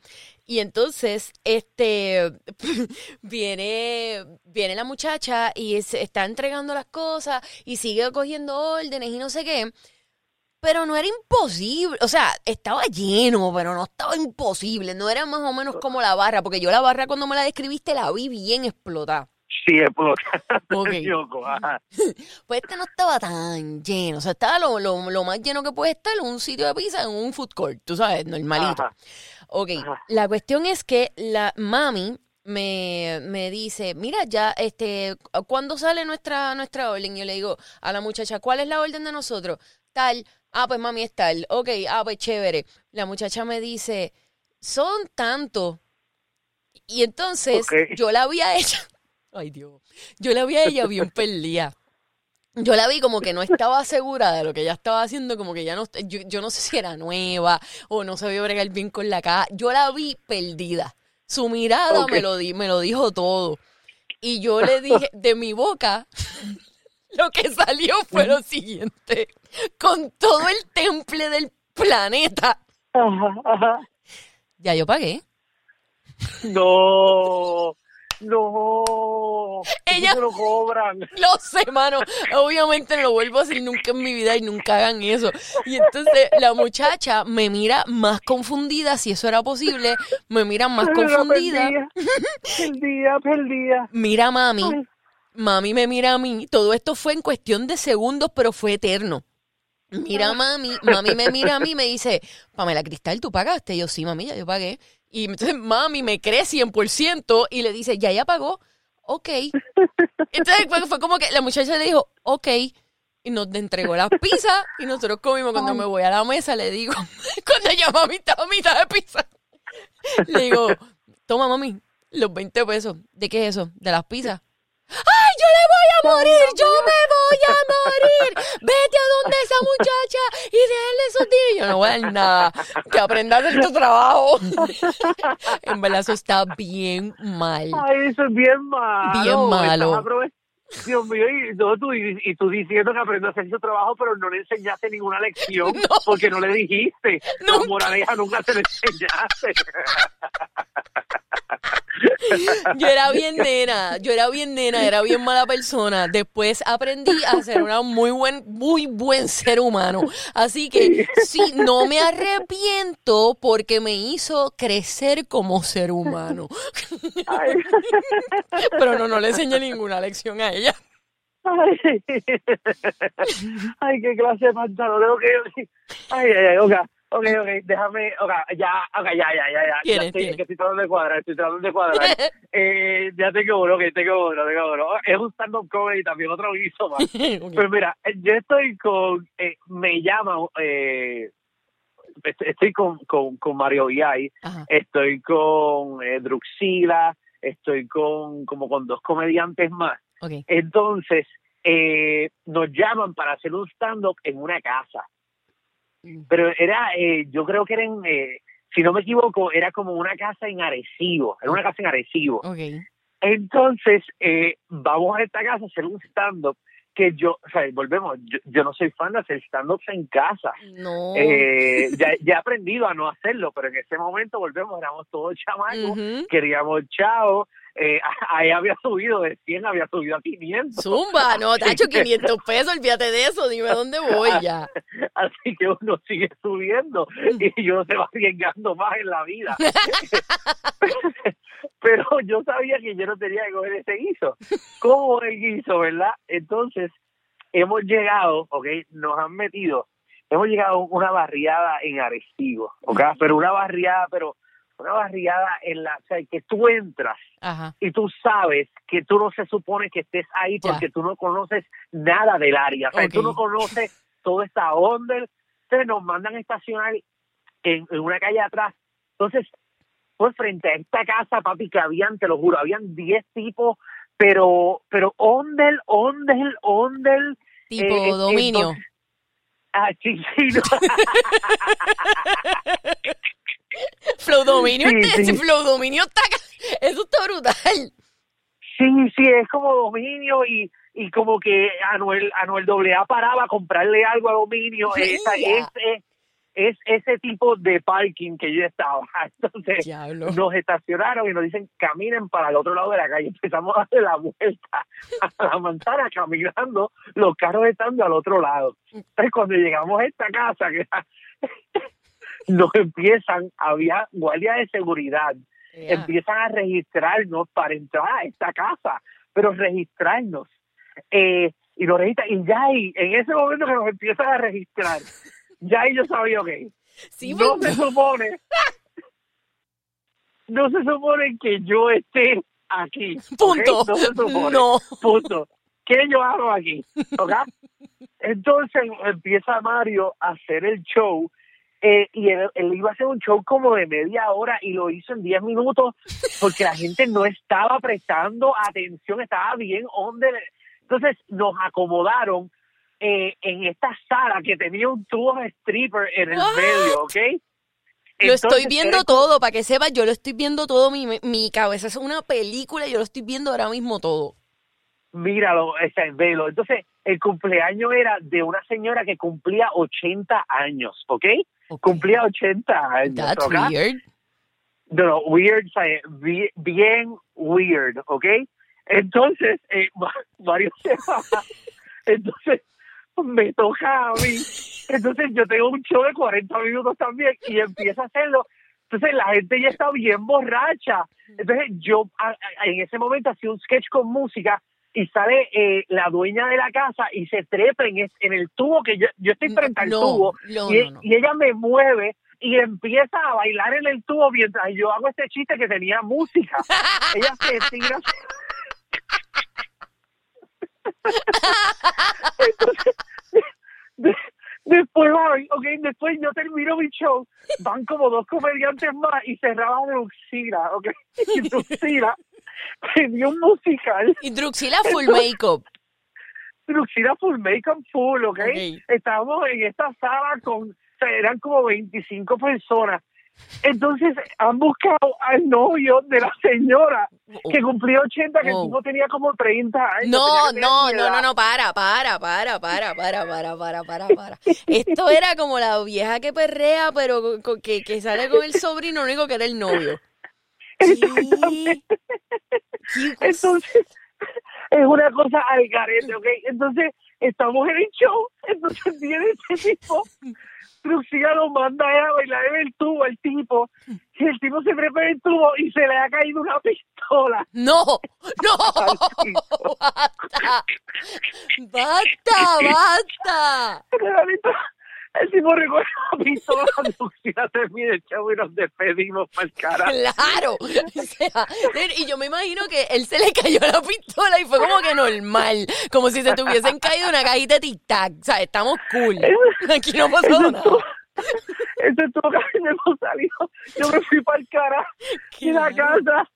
Y entonces, este, viene, viene la muchacha y se está entregando las cosas y sigue cogiendo órdenes y no sé qué. Pero no era imposible, o sea, estaba lleno, pero no estaba imposible, no era más o menos como la barra, porque yo la barra cuando me la describiste la vi bien explotada. Sí, es por Ok. Yoko, ajá. Pues este no estaba tan lleno, o sea, estaba lo, lo, lo más lleno que puede estar en un sitio de pizza, en un food court, tú sabes, normalito. Ajá. Ok, Ajá. la cuestión es que la mami me, me dice, mira, ya, este, ¿cuándo sale nuestra, nuestra orden? Yo le digo a la muchacha, ¿cuál es la orden de nosotros? Tal, ah, pues mami es tal, ok, ah, pues chévere. La muchacha me dice, son tantos. Y entonces yo la vi a ella, ay Dios, yo la vi a ella bien perdida. Yo la vi como que no estaba segura de lo que ella estaba haciendo, como que ya no, yo, yo no sé si era nueva o no sabía bregar bien con la caja. Yo la vi perdida. Su mirada me, lo di, me lo dijo todo. Y yo le dije, de mi boca, lo que salió fue lo siguiente. Con todo el temple del planeta. Ajá, ajá. Ya yo pagué. No, no. Ella- lo cobran. Lo sé, mano. Obviamente no lo vuelvo a hacer nunca en mi vida y nunca hagan eso. Y entonces la muchacha me mira más confundida, si eso era posible, me mira más confundida. Perdía, perdía, perdía. Mira mami, mami me mira a mí. Todo esto fue en cuestión de segundos, pero fue eterno. Mira a mami, mami me mira a mí y me dice, Pamela Cristal, ¿tú pagaste? Y yo, sí, mami, ya yo pagué. Y entonces mami me cree 100% y le dice, ya, ya pagó. Ok. Entonces fue, fue como que la muchacha le dijo, ok. Y nos entregó las pizzas y nosotros comimos. Cuando me voy a la mesa le digo, cuando ella mami estaba a mitad de pizza, le digo, toma mami, los 20 pesos. ¿De qué es eso? De las pizzas. ¡Ay, yo le voy a morir! ¡Yo me voy a morir! ¡Vete a donde esa muchacha y déjale esos días! Yo no voy a dar nada. Que aprenda a hacer tu trabajo. en verdad, eso está bien mal. Ay, eso es bien malo. Bien malo. Estás Dios mío, y, no, tú, y, y tú diciendo que aprendió a hacer su trabajo, pero no le enseñaste ninguna lección No. porque no le dijiste. La moraleja nunca se le enseñaste. Yo era bien nena, yo era bien nena, era bien mala persona. Después aprendí a ser una muy buen, muy buen ser humano. Así que sí, no me arrepiento porque me hizo crecer como ser humano. Ay, Pero no, no le enseñé ninguna lección a ella. Ay, ay, qué clase de pantalón. Ok, ok. Ay, ay, ok. Ok, ok, déjame, ok, ya, ok, ya, ya, ya, ya. Ya estoy, tienes. que estoy tratando de cuadrar, estoy tratando de cuadrar. eh, ya tengo uno, ok, tengo uno, tengo uno. Es un stand-up comedy también, otro guiso más. Ok. Pues mira, yo estoy con, eh, me llama, eh, est- estoy con, con, con Mario Viay, estoy con eh, Druxila, estoy con como con dos comediantes más. Entonces, eh, nos llaman para hacer un stand-up en una casa. Mm. Pero era, eh, yo creo que era en, eh, si no me equivoco, era como una casa en Arecibo, era una casa en Arecibo. Ok. Entonces, eh, vamos a esta casa a hacer un stand-up que yo, o sea, volvemos, yo, yo no soy fan de hacer stand-ups en casa. No. Eh, ya, ya he aprendido a no hacerlo, pero en ese momento volvemos, éramos todos chamacos, queríamos chao, eh, ahí había subido de 100, había subido a 500. Zumba, no, te ha hecho 500 pesos, olvídate de eso, dime dónde voy ya. Así que uno sigue subiendo y uno se va arriesgando más en la vida. Pero yo sabía que yo no tenía que coger ese guiso. ¿Cómo el guiso, verdad? Entonces, hemos llegado, ¿ok? Nos han metido, hemos llegado a una barriada en Arecibo, ¿ok? Pero una barriada, pero una barriada en la, o sea, que tú entras Ajá. y tú sabes que tú no se supone que estés ahí Ya. porque tú no conoces nada del área, o sea, tú Ok. no conoces toda esta onda, entonces nos mandan a estacionar en, en una calle atrás, entonces pues frente a esta casa, papi, que habían, te lo juro, habían 10 tipos, pero, pero ondel, ondel, ondel, Tipo eh, dominio. entonces- ah, sí, sí, no. Flow dominio, Sí, este- sí. Flow dominio está. Eso está brutal. Sí, sí, es como dominio y, y como que Anuel, Anuel AA paraba a comprarle algo a dominio. Esa- es, es, es ese tipo de parking que yo estaba. Entonces Diablo. nos estacionaron y nos dicen caminen para el otro lado de la calle. Empezamos a darle la vuelta a la manzana caminando, los carros estando al otro lado. Entonces cuando llegamos a esta casa, que era- nos empiezan, había guardias de seguridad empiezan a registrarnos para entrar a esta casa, pero registrarnos. Eh, y nos registran, y ya ahí, en ese momento que nos empiezan a registrar, ya ahí yo sabía, ok, Sí, no se supone, no se supone que yo esté aquí. Punto. No se supone. No. Punto. ¿Qué yo hago aquí? ¿Ok? Entonces empieza Mario a hacer el show eh, y él, él iba a hacer un show como de media hora y lo hizo en 10 minutos porque la gente no estaba prestando atención, estaba bien donde Entonces nos acomodaron eh, en esta sala que tenía un tubo de stripper en el What? medio, ¿ok? Lo estoy viendo todo, para que sepas, yo lo estoy viendo todo, mi, mi cabeza es una película, yo lo estoy viendo ahora mismo todo. Míralo, está en velo. Entonces, el cumpleaños era de una señora que cumplía 80 años, ¿ok? Cumplía 80 años. That's ¿ok? weird. No, no, weird, bien weird, ¿ok? Entonces, eh, Ma- Mario se va. Entonces, me toca a mí. Entonces, yo tengo un show de 40 minutos también y empieza a hacerlo. Entonces, la gente ya está bien borracha. Entonces, yo en ese momento hacía un sketch con música y sale eh, la dueña de la casa y se trepa en, es- en el tubo que yo, yo estoy frente al No, tubo no, y, no, no. y ella me mueve y empieza a bailar en el tubo mientras yo hago este chiste que tenía música. ella se tira. Entonces, después voy, ok, después yo termino mi show, van como dos comediantes más y cerraba Druxila, ok, y Druxila tenía un musical, Y Druxila full makeup. Druxila full makeup full, ok, Ok. estábamos en esta sala con, o sea, eran como 25 personas, entonces han buscado al novio de la señora que cumplió 80, que Oh. el tipo tenía como 30 años. No, no, no, no, no, para, para, para, para, para, para, para, para, para. Esto era como la vieja que perrea, pero que, que sale con el sobrino, único que era el novio. Entonces, es una cosa al garete, ¿ok? Entonces, estamos en el show, entonces viene este tipo, Truxila lo manda a bailar en el tubo, el tipo, y el tipo se trepa en el tubo y se le ha caído una pistola. No, no, basta, basta, basta. El tipo recoge la pistola, Truxila termina el show y nos despedimos para el cara. Claro, o sea, y yo me imagino que él se le cayó la pistola y fue como que normal, como si se te hubiesen caído una cajita de tic-tac, o sea, estamos cool, aquí no pasó nada. me hemos salido. Yo me fui para el cara y la casa.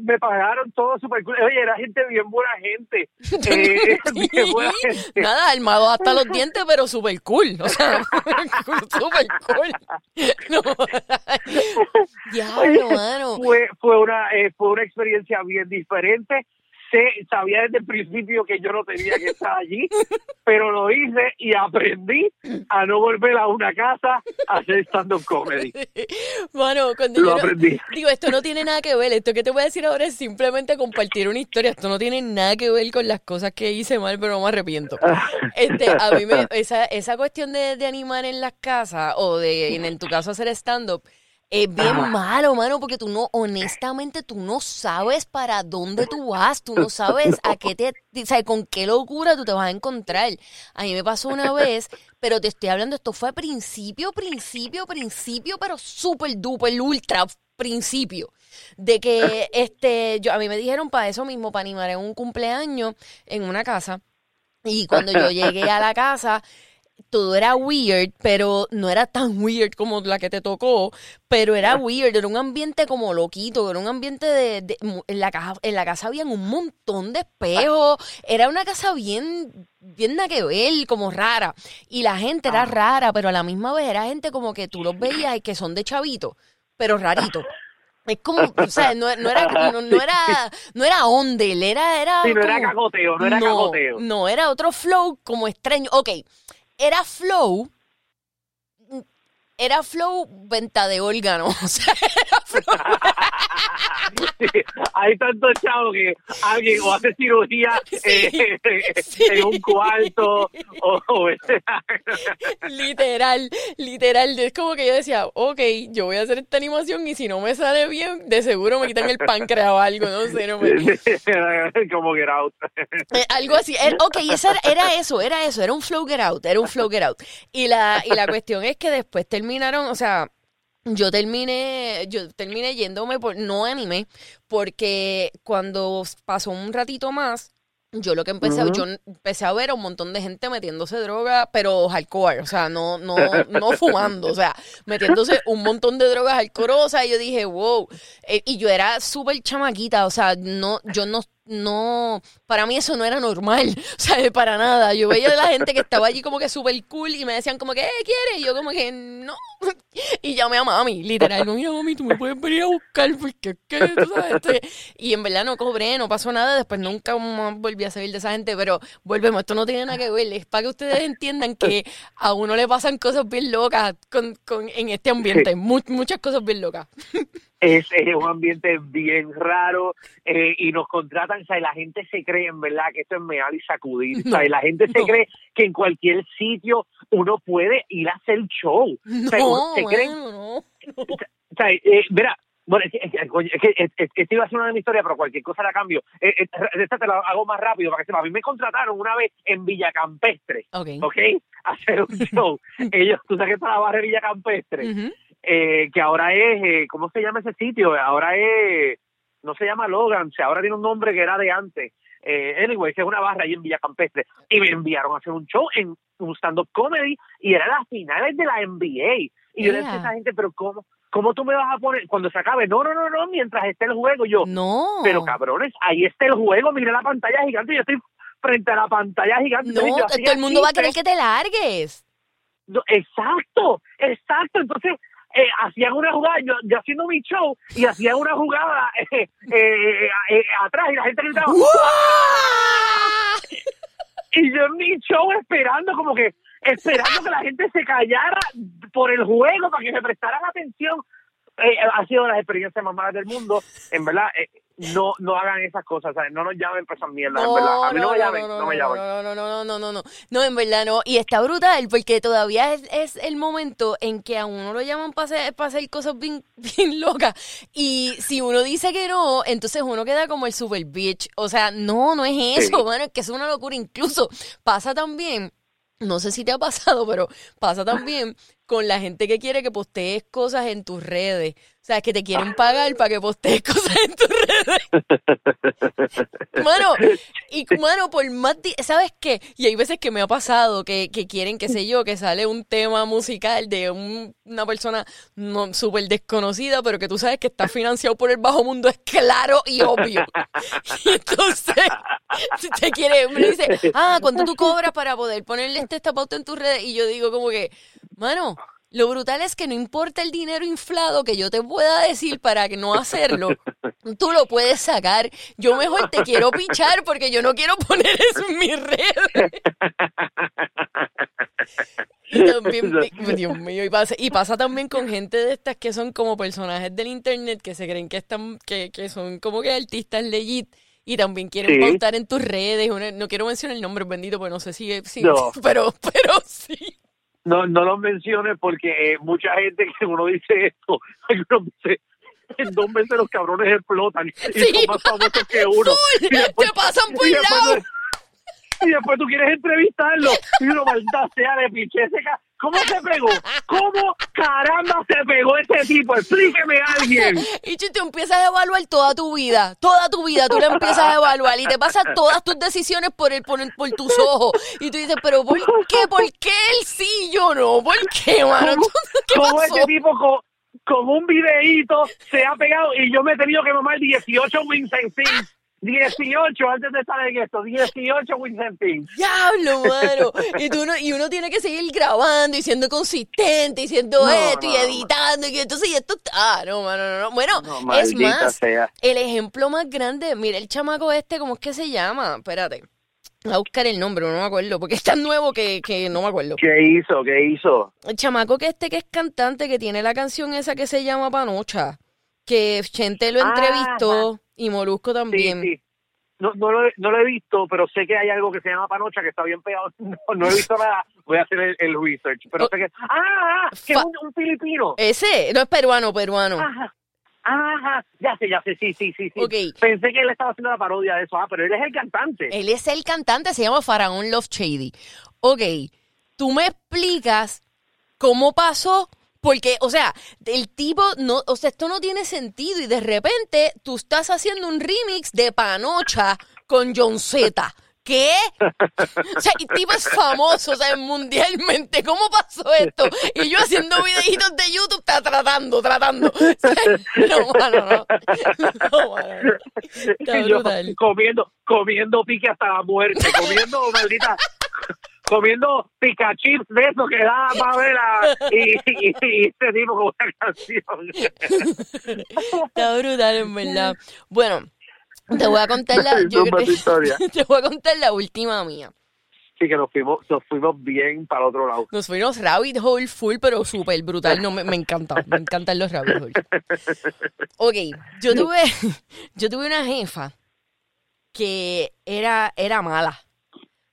Me pagaron todo súper cool. Oye, era gente bien buena gente. Eh, bien buena gente. Nada, armado hasta los dientes, pero super cool. O sea, super cool. No. Oye, Diablo, mano. fue, fue, una, eh, fue una experiencia bien diferente. Sé, sabía desde el principio que yo no tenía que estar allí, pero lo hice y aprendí a no volver a una casa a hacer stand-up comedy. Mano, cuando Lo yo no- aprendí. digo, esto no tiene nada que ver. Esto que te voy a decir ahora es simplemente compartir una historia. Esto no tiene nada que ver con las cosas que hice mal, pero no me arrepiento. Este, a mí me, esa, esa cuestión de, de animar en las casas o de, en, en tu caso, hacer stand-up, es bien Ajá. malo, mano, porque tú no, honestamente, tú no sabes para dónde tú vas, tú no sabes a qué te, o sea, con qué locura tú te vas a encontrar. A mí me pasó una vez, pero te estoy hablando, esto fue principio, principio, principio, pero súper duper, ultra principio. De que este, yo, a mí me dijeron para eso mismo, para animar en un cumpleaños en una casa. Y cuando yo llegué a la casa, todo era weird, pero no era tan weird como la que te tocó, pero era weird, era un ambiente como loquito, era un ambiente de, en la casa, en la casa habían un montón de espejos, era una casa bien, bien nada que ver, como rara, y la gente era rara, pero a la misma vez era gente como que tú los veías y que son de chavito, pero rarito. Es como, o sea, no, no era, no, no era, no era ondel, era, era. Sí, no era cagoteo, no era cagoteo. No, era otro flow como extraño. Ok, era flow. Era flow venta de órgano. O sea, era flow. Sí, hay tantos chavos que alguien o hace cirugía eh, sí. en un cuarto o, o- literal, literal. Es como que yo decía, ok, yo voy a hacer esta animación y si no me sale bien, de seguro me quitan el páncreas o algo, no sé, no me, como get out. Eh, algo así. Era- ok, esa era, era eso, era eso, era un flow get out, era un flow get out. Y la, y la cuestión es que después terminaron, o sea, yo terminé, yo terminé yéndome por, no animé, porque cuando pasó un ratito más, yo lo que empecé, yo empecé a ver a un montón de gente metiéndose droga, pero hardcore, o sea, no, no, no fumando, o sea, metiéndose un montón de drogas alcorosas, y yo dije, wow, Eh, y yo era súper chamaquita, o sea, no, yo no, no, para mí eso no era normal, o sea, para nada. Yo veía a la gente que estaba allí como que súper cool y me decían como que, ¿qué quieres? Y yo como que, no. Y llamé a mami, literal, no, mira mami, tú me puedes venir a buscar porque, ¿qué? ¿Tú sabes? Y en verdad no cobré, no pasó nada, después nunca más volví a salir de esa gente, pero volvemos, esto no tiene nada que ver, es para que ustedes entiendan que a uno le pasan cosas bien locas con, con, en este ambiente, mu- muchas cosas bien locas. Es, es un ambiente bien raro eh, y nos contratan, o sea, y la gente se cree en verdad que esto es meal y sacudir, o sea, y la gente se cree que en cualquier sitio uno puede ir a hacer show. O sea, No, se creen, bueno, no. o sea, eh, mira, bueno, es que, es que- coño, es que es- es- esta iba a ser una de mis historias, pero cualquier cosa la cambio. Eh, esta te la hago más rápido para que sepa. A mí me contrataron una vez en Villa Campestre, Ok. ¿ok? A hacer un show. Ellos, tú sabes que está la barra de Villa Campestre Ujú. Eh, que ahora es, eh, ¿cómo se llama ese sitio? Ahora es, no se llama Logan, se ahora tiene un nombre que era de antes. Eh, anyway, que es una barra ahí en Villa Campestre. Y me enviaron a hacer un show en un stand-up comedy y era las finales de la NBA. Y yo le decía a esa gente, pero ¿cómo, ¿cómo tú me vas a poner cuando se acabe? No, no, no, no, mientras esté el juego. Yo, No. pero cabrones, ahí está el juego, mira la pantalla gigante, yo estoy frente a la pantalla gigante. No, todo el mundo va a querer que te largues. No, exacto, exacto. Entonces, eh, hacían una jugada, yo, yo haciendo mi show, y hacían una jugada eh, eh, eh, atrás, y la gente gritaba, y yo en mi show esperando, como que, esperando que la gente se callara por el juego, para que me prestaran atención. Eh, ha sido de las experiencias más malas del mundo. En verdad, eh, no no hagan esas cosas, ¿sabes? No nos llamen por esas mierdas, en verdad. A mí no, me llamen, no, me llamen. No, no, no, no, no, no, no, no, en verdad no. Y está brutal porque todavía es, es el momento en que a uno lo llaman para hacer, para hacer cosas bien, bien locas. Y si uno dice que no, entonces uno queda como el super bitch. O sea, no, no es eso, Sí. bueno, es que es una locura. Incluso pasa también, no sé si te ha pasado, pero pasa también con la gente que quiere que postees cosas en tus redes. O sea, que te quieren pagar para que postees cosas en tus redes. Mano, y mano, por más, di- ¿sabes qué? Y hay veces que me ha pasado que, que quieren, qué sé yo, que sale un tema musical de un- una persona no súper desconocida, pero que tú sabes que está financiado por el bajo mundo, es claro y obvio. Y entonces, si te quiere, me dice, ah, ¿cuánto tú cobras para poder ponerle este esta pauta en tus redes? Y yo digo como que, mano, lo brutal es que no importa el dinero inflado que yo te pueda decir para que no hacerlo, tú lo puedes sacar. Yo mejor te quiero pichar porque yo no quiero poner eso en mis redes. Y también, Dios mío, y pasa, y pasa también con gente de estas que son como personajes del internet que se creen que están, que, que son como que artistas legit y también quieren Sí. pautar en tus redes. No quiero mencionar el nombre bendito, porque no sé si, si No. pero, pero sí. No, no los menciones porque eh, mucha gente que uno dice esto, algunos veces, en dos meses los cabrones explotan y Sí. son más famosos que uno. Full, Y después- te pasan por y después lado. tú- Y después tú quieres entrevistarlo y uno, maldita sea, de piche ese ¿Cómo se pegó? ¿Cómo caramba se pegó ese tipo? Explíqueme a alguien. Y tú te empiezas a evaluar toda tu vida, toda tu vida, tú la empiezas a evaluar y te pasas todas tus decisiones por el, por, el- por tus ojos. Y tú dices, pero ¿por qué? ¿Por qué él sí y yo no? ¿Por qué, mano? ¿Cómo, ¿Qué cómo ese tipo con, con un videíto se ha pegado y yo me he tenido que mamar 18 Vincent Things? 18 antes de estar en esto, 18 Vincent Things. Diablo, mano. Y, tú no- y uno tiene que seguir grabando y siendo consistente y siendo No, esto y no. editando. Y entonces, y esto está. Ah, no, mano, no, no. Bueno, No, es más, sea. el ejemplo más grande, mira, el chamaco este, ¿cómo es que se llama? Espérate. Voy a buscar el nombre, no me acuerdo, porque es tan nuevo que, que no me acuerdo. ¿Qué hizo? ¿Qué hizo? El chamaco que este que es cantante, que tiene la canción esa que se llama Panocha, que Chente lo Ah, entrevistó y Molusco también. Sí, sí. No, no, lo, he- no lo he visto, pero sé que hay algo que se llama panocha que está bien pegado. No, no he visto nada. Voy a hacer el, el research. Pero Oh. sé que. ¡Ah! ah, que es un, un filipino. Ese, no es peruano, peruano. Ajá. Ajá. Ya sé, ya sé. Sí, sí, sí. sí. Ok. Pensé que él estaba haciendo la parodia de eso. Ah, pero él es el cantante. Él es el cantante, se llama Faraón Love Shady. Ok, tú me explicas cómo pasó, porque, o sea, el tipo, no, o sea, esto no tiene sentido y de repente tú estás haciendo un remix de Panocha con John Z. ¿qué? O sea, el tipo es famoso, o sea, mundialmente. ¿Cómo pasó esto? Y yo haciendo videitos de YouTube, está tratando, tratando. O sea, no, mano, no. No, mano. Está yo comiendo, comiendo pique hasta la muerte, comiendo maldita, comiendo pica chips de eso que da Pamela y, y, y este tipo con una canción. Está brutal, en verdad. Bueno, te voy a contar la, yo Zumba creo- tu historia. te voy a contar la última mía. Sí, que nos fuimos, nos fuimos bien para el otro lado. Nos fuimos rabbit hole full, pero súper brutal. No, me, me encanta. Me encantan los rabbit hole. Ok, yo tuve, yo tuve una jefa que era, era mala.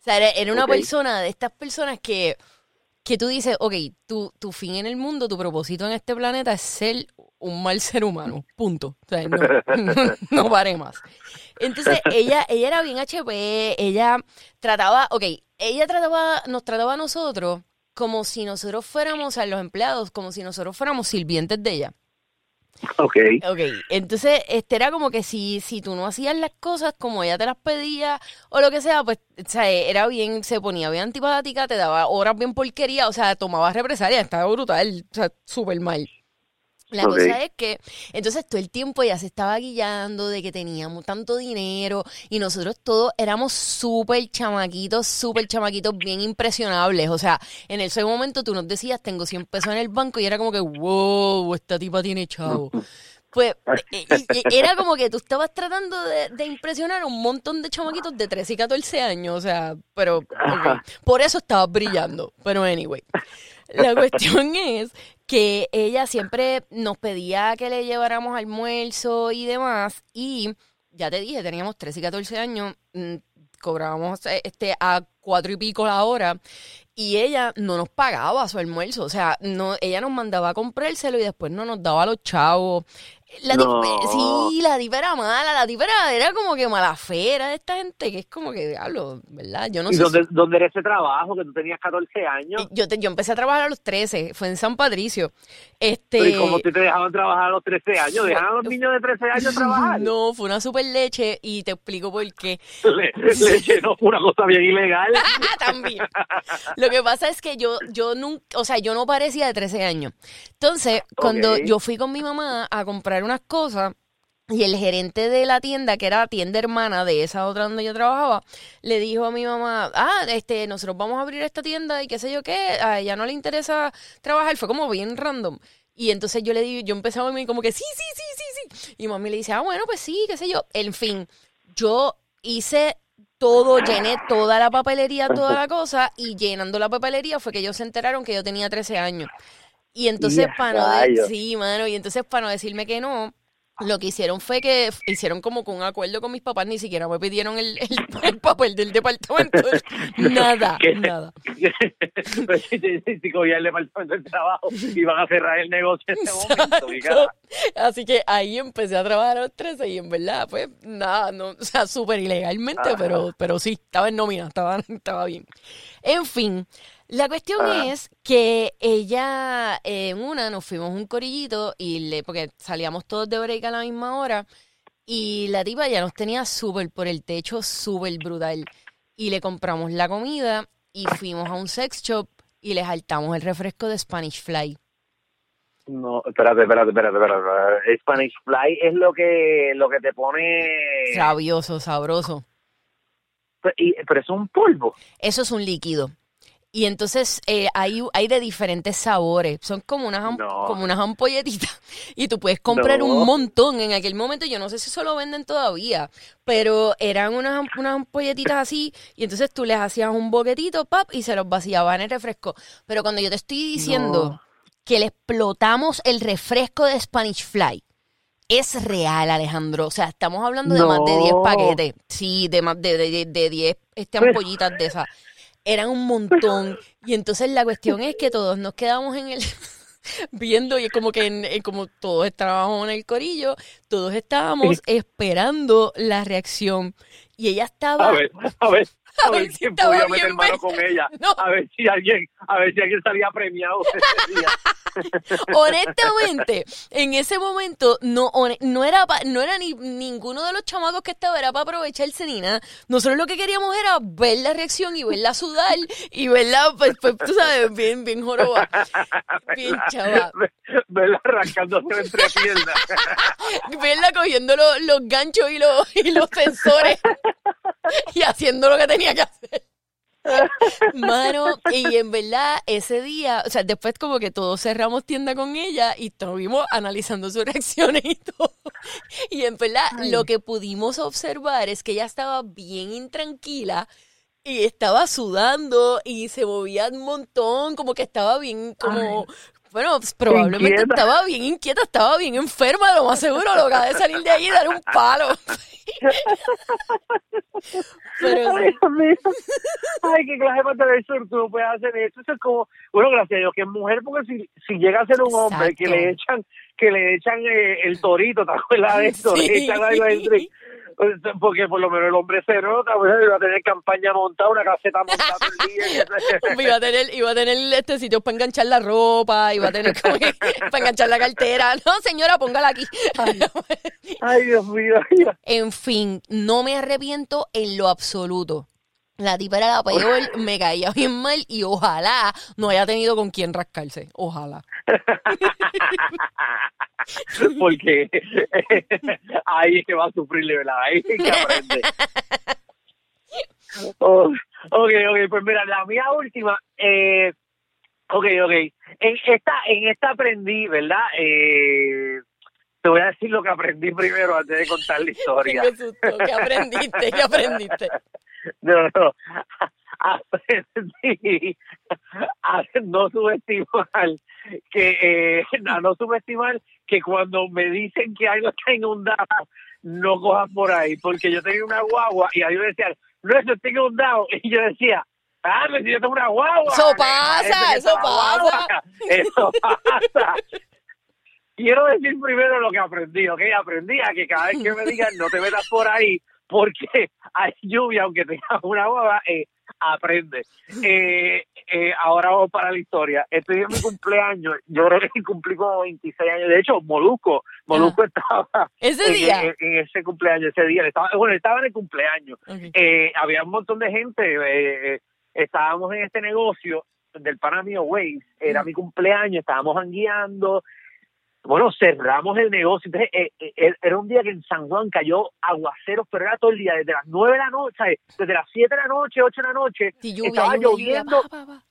O sea, era, era una persona de estas personas que, que tú dices, ok, tu, tu fin en el mundo, tu propósito en este planeta es ser un mal ser humano. Punto. O sea, no, no pare más. Entonces, ella, ella era bien HP, ella trataba, ok, ella trataba, nos trataba a nosotros como si nosotros fuéramos, a los empleados, como si nosotros fuéramos sirvientes de ella. Ok. Ok, entonces este era como que si, si tú no hacías las cosas como ella te las pedía o lo que sea, pues o sea, era bien, se ponía bien antipática, te daba horas bien porquería, o sea, tomaba represalia, estaba brutal, o sea, súper mal. La cosa es que, entonces todo el tiempo ella se estaba guillando de que teníamos tanto dinero y nosotros todos éramos súper chamaquitos, súper chamaquitos, bien impresionables. O sea, en ese momento tú nos decías, tengo 100 pesos en el banco y era como que, wow, esta tipa tiene chavo. Pues e- e- e- era como que tú estabas tratando de, de impresionar a un montón de chamaquitos de 13 y 14 años, o sea, pero por eso estabas brillando. Pero anyway, la cuestión es que ella siempre nos pedía que le lleváramos almuerzo y demás y ya te dije, teníamos 13 y 14 años, mm, cobrábamos eh, este a cuatro y pico la hora y ella no nos pagaba su almuerzo, o sea, no, ella nos mandaba a comprárselo y después no nos daba los chavos. La No. tipa- sí, la tipa era mala, la tipa era, era como que mala fe, era de esta gente que es como que, diablo, ¿verdad? Yo no ¿Y sé. dónde, si- dónde era ese trabajo que tú tenías 14 años? yo, te- yo empecé a trabajar a los 13, fue en San Patricio. Este, ¿Y cómo te dejaban trabajar a los 13 años? ¿Dejaban a los niños de 13 años trabajar? No, fue una super leche y te explico por qué. Le, leche, no, fue una cosa bien ilegal. También. Lo que pasa es que yo, yo nunca, o sea, yo no parecía de 13 años. Entonces, cuando yo fui con mi mamá a comprar unas cosas, y el gerente de la tienda, que era tienda hermana de esa otra donde yo trabajaba, le dijo a mi mamá, ah, este, nosotros vamos a abrir esta tienda y qué sé yo qué, a ella no le interesa trabajar, fue como bien random. Y entonces yo le digo, yo empezaba a mí como que sí, sí, sí, sí, sí. Y mami le dice, ah, bueno, pues sí, qué sé yo. En fin, yo hice todo, llené toda la papelería, toda la cosa, y llenando la papelería fue que ellos se enteraron que yo tenía 13 años. Y entonces, ¡Ya, para no de- sí, mano, y entonces para no decirme que no, lo que hicieron fue que hicieron como con un acuerdo con mis papás, ni siquiera me pidieron el, el, el papel del departamento. Nada, ¿Qué? nada. si cogían el departamento del trabajo iban a cerrar el negocio en ese momento. Exacto. cara. Así que ahí empecé a trabajar a los 13 y en verdad, pues nada, no, o sea, súper ilegalmente, Ajá. pero, pero sí, estaba en nómina, estaba, estaba bien. En fin, la cuestión Ajá. es que ella, eh, en una, nos fuimos un corillito y le, porque salíamos todos de break a la misma hora y la tipa ya nos tenía súper por el techo, súper brutal. Y le compramos la comida y fuimos a un sex shop y le saltamos el refresco de Spanish Fly. No, espérate, espérate, espérate, espérate. Spanish Fly es lo que lo que te pone... Rabioso, sabroso. Y- pero es un polvo. Eso es un líquido. Y entonces eh, hay, hay de diferentes sabores. Son como unas, No. como unas ampolletitas. Y tú puedes comprar No. un montón. En aquel momento yo no sé si eso lo venden todavía. Pero eran unas, unas ampolletitas así. Y entonces tú les hacías un boquetito, pap, y se los vaciabas en el refresco. Pero cuando yo te estoy diciendo No. que le explotamos el refresco de Spanish Fly. Es real, Alejandro. O sea, estamos hablando de más de 10 No. paquetes. Sí, de más de, de, de 10 este, Pero- ampollitas de esas. Eran un montón. Y entonces la cuestión es que todos nos quedamos en el... viendo y es como que en- en- como todos estábamos en el corillo, todos estábamos esperando la reacción. Y ella estaba... A ver, a ver, a ver si quién podía meter mano con ella. No. A ver si alguien, a ver si alguien salía premiado ese día. honestamente, en ese momento no, no era pa- no era ni ninguno de los chamacos que estaba, era para aprovecharse ni nada. Nosotros lo que queríamos era ver la reacción y verla sudar y verla, pues, pues, tú sabes, bien, bien joroba. Bien chava. Verla arrancándose entre piernas. Verla cogiendo los, los ganchos y los, y los sensores y haciendo lo que tenía que hacer. Mano, y en verdad, ese día, o sea, después como que todos cerramos tienda con ella y estuvimos analizando sus reacciones y todo. Y en verdad, lo que pudimos observar es que ella estaba bien intranquila y estaba sudando y se movía un montón, como que estaba bien, como... Bueno, pues, probablemente Inquieta. estaba bien inquieta, estaba bien enferma, lo más seguro, lo que de salir de ahí y dar un palo. Pero Ay, Dios mío. Ay, qué clase de pantalón tú no puedes hacer eso. Eso es como, bueno, gracias a Dios que es mujer, porque si, si llega a ser un hombre que le echan, que le echan eh, el torito, ¿te acuerdas de esto? Sí. Le echan algo porque por lo menos el hombre se nota, pues, va a tener campaña montada, una caseta montada todo el día. iba a tener, iba a tener este sitio para enganchar la ropa, iba a tener como que- para enganchar la cartera. No, señora, póngala aquí. Ay, Dios mío. ay, Dios. En fin, no me arrepiento en lo absoluto. La tipa era la peor, me caía bien mal y ojalá no haya tenido con quién rascarse. Ojalá. porque ahí que va a sufrir verdad, ahí que aprende. Oh, ok, ok, pues mira, la mía última, eh, ok, ok, en esta, en esta aprendí, ¿verdad? Eh, te voy a decir lo que aprendí primero antes de contar la historia. Me asustó. ¿Qué aprendiste? ¿Qué aprendiste? No, no. Aprendí a no subestimar que eh, a no subestimar que cuando me dicen que algo está inundado no cojas por ahí porque yo tenía una guagua y ahí me decían no eso está inundado y yo decía ah si yo tengo una guagua Eso pasa, eso guagua, pasa. eso pasa quiero decir primero lo que aprendí, ¿ok? Aprendí a que cada vez que me digan no te metas por ahí porque hay lluvia, aunque tengas una boda, eh, aprende. Eh, eh, ahora vamos para la historia. Estoy en mi cumpleaños, yo creo que cumplí como 26 años. De hecho, Molusco, Molusco estaba Ese en, día. en- en ese cumpleaños, ese día. Estaba, bueno, estaba en el cumpleaños. Eh, había un montón de gente, eh, eh, estábamos en este negocio del pana mío Waze, era mi cumpleaños, estábamos jangueando, bueno, cerramos el negocio, entonces eh, eh, era un día que en San Juan cayó aguaceros, pero era todo el día, desde las 9 de la noche, desde las 7 de la noche, 8 de la noche, Sí, lluvia, estaba lluvia, lloviendo, lluvia.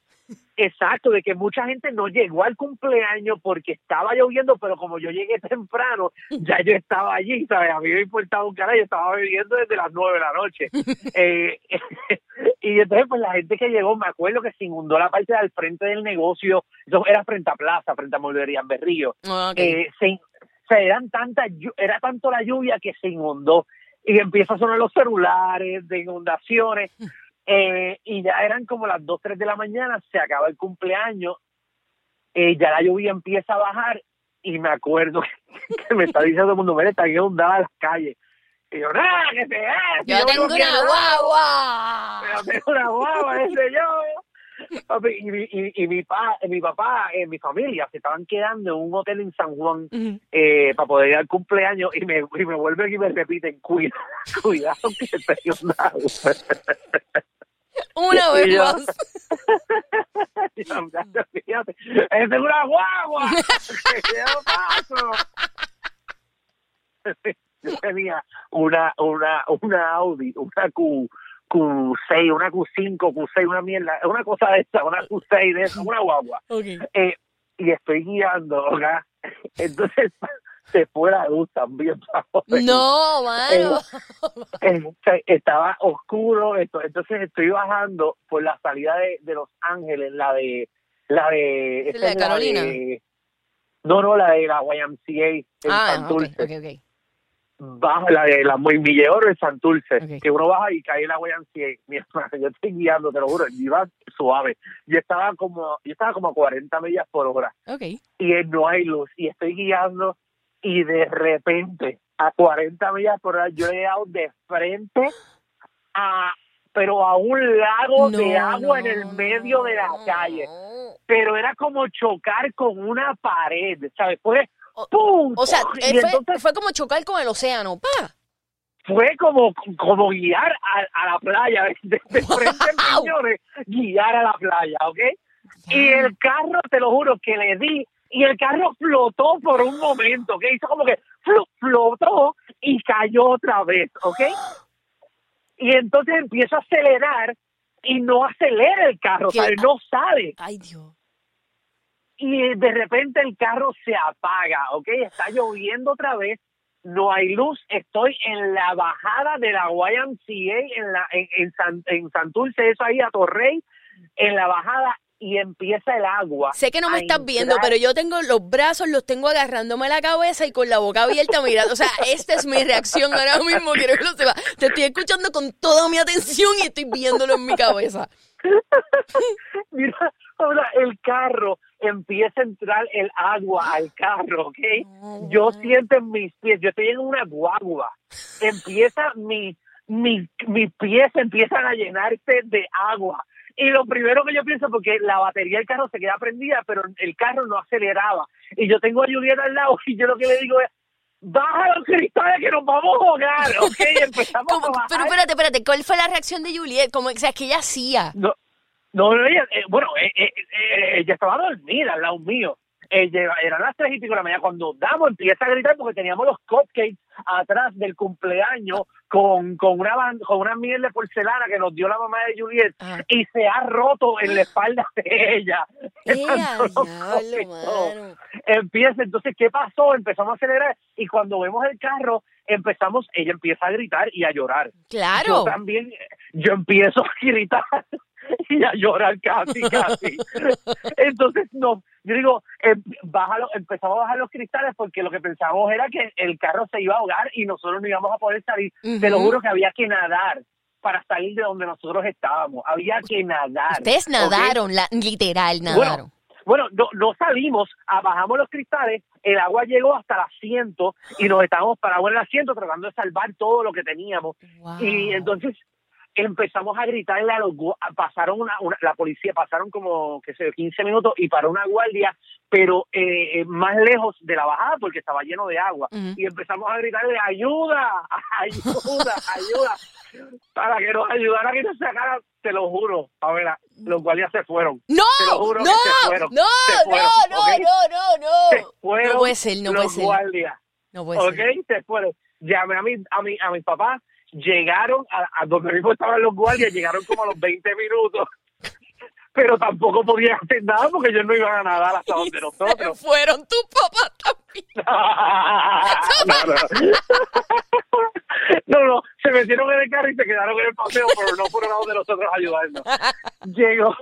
Exacto, de que mucha gente no llegó al cumpleaños porque estaba lloviendo, pero como yo llegué temprano, ya yo estaba allí, ¿sabes? A mí me importaba un carajo, yo estaba bebiendo desde las nueve de la noche. Eh, y entonces, pues la gente que llegó, me acuerdo que se inundó la parte del frente del negocio, eso era frente a Plaza, frente a Moldería en Berrío. Ok. Eh, se, o sea, eran tantas, llu- era tanto la lluvia que se inundó y empieza a sonar los celulares de inundaciones eh, y ya eran como las 2, 3 de la mañana, se acaba el cumpleaños, eh, ya la lluvia empieza a bajar y me acuerdo que me está diciendo el mundo, mira, están inundadas las calles. Y yo, nada, que se si Yo tengo una guagua. pero tengo una guagua, ese yo. Papi, Y, mi- y, y mi, pa, mi papá, eh, mi familia, se estaban quedando en un hotel en San Juan eh, para poder ir al cumpleaños y me, y me vuelven y me repiten, cuida, cuidado que te inundado. Una vez Y yo- más. Y yo, "Muchacho, fíjate, ¡Esa es una guagua! Yo tenía una, una, una Audi, una Q, Q6, una Q5, Q6, una mierda, una cosa de esa, una Q6 de esa, una guagua. Eh, y estoy guiando, ¿verdad? Entonces se fue la luz también. No, mano. eh, sea, estaba oscuro esto entonces estoy bajando por la salida de, de Los Ángeles la de la de, esa ¿La de es Carolina? no no la de la YMCA en Ah, ok, Santurce ok, ok. Bajo la de la Moimille Oro en Santurce Ok. que uno baja y cae en la YMCA mi hermano yo estoy guiando te lo juro yo iba suave yo estaba como yo estaba como a 40 millas por hora Ok. y no hay luz y estoy guiando y de repente a 40 millas por hora yo he dado de frente a pero a un lago de No, agua en el medio de la calle. Pero era como chocar con una pared, ¿sabes? Fue O- ¡pum! O sea, eh, fue, entonces fue como chocar con el océano. ¡Pa! fue como, como guiar a, a la playa, de, de frente guiar a la playa, ¿ok? Y el carro, te lo juro, que le di, y el carro flotó por un momento, ¿ok? Hizo como que flotó y cayó otra vez, ¿ok? Y entonces empiezo a acelerar y no acelera el carro, ¿Qué? ¿sabes? No sale. Ay, Dios. Y de repente el carro se apaga, ¿ok? Está lloviendo otra vez, no hay luz, estoy en la bajada de la YMCA en, la, en, en, San, en Santurce, eso ahí a Torrey, en la bajada y empieza el agua. Sé que no me estás viendo, pero yo tengo los brazos, los tengo agarrándome la cabeza y con la boca abierta mirando. O sea, esta es mi reacción ahora mismo, quiero que lo sepa. Te estoy escuchando con toda mi atención y estoy viéndolo en mi cabeza. Mira, el carro empieza a entrar el agua al carro, ¿ok? Yo siento en mis pies, yo estoy en una guagua, empieza mi, mi, mis pies empiezan a llenarse de agua. Y lo primero que yo pienso, porque la batería del carro se queda prendida, pero el carro no aceleraba. Y yo tengo a Julieta al lado y yo lo que le digo es, baja los cristales que nos vamos a ahogar, ¿ok? Empezamos a bajar. Pero espérate, espérate, ¿cuál fue la reacción de Juliet? Como, o sea, que ella hacía. No, no, no, ella, eh, bueno, eh, eh, eh, ella estaba dormida al lado mío. Ella, eran las tres y pico de la mañana. Cuando damos, empieza a gritar porque teníamos los cupcakes atrás del cumpleaños con, con una con una miel de porcelana que nos dio la mamá de Juliet Ah. y se ha roto en la espalda de ella. Empieza, entonces, ¿qué pasó? Empezamos a acelerar y cuando vemos el carro, empezamos, ella empieza a gritar y a llorar. Claro. Yo también, yo empiezo a gritar y a llorar casi, casi. Entonces, no, yo digo, em, bájalo, empezamos a bajar los cristales porque lo que pensábamos era que el carro se iba a ahogar y nosotros no íbamos a poder salir. Te lo juro que había que nadar para salir de donde nosotros estábamos. Había que nadar. Ustedes nadaron, la, literal, nadaron. Bueno, no, no salimos, ah, bajamos los cristales, el agua llegó hasta el asiento y nos estábamos parados en el asiento tratando de salvar todo lo que teníamos. Wow. Y entonces empezamos a gritarle a los pasaron una, una- la policía pasaron como qué sé yo, 15 minutos y paró una guardia pero eh, eh, más lejos de la bajada porque estaba lleno de agua Ujú. y empezamos a gritarle ayuda ayuda ayuda para que nos ayudara a que nos sacara te lo juro Pamela los guardias se fueron ¡No! te lo juro ¡No! que se fueron, ¡No! se fueron, ¡No! ¿ok? ¡No! ¡No! ¡No! fueron No puede ser, no los puede ser. guardias No puede ¿ok? ser. Se fueron. Llamé a mi, a mi, a mis papás, llegaron a, a donde mismo estaban los guardias, llegaron como a los 20 minutos, pero tampoco podían hacer nada porque ellos no iban a nadar hasta donde nosotros. Fueron tus papás también. no, no, no, se metieron en el carro y se quedaron en el paseo, pero no fueron a donde nosotros a ayudarnos. Llegó,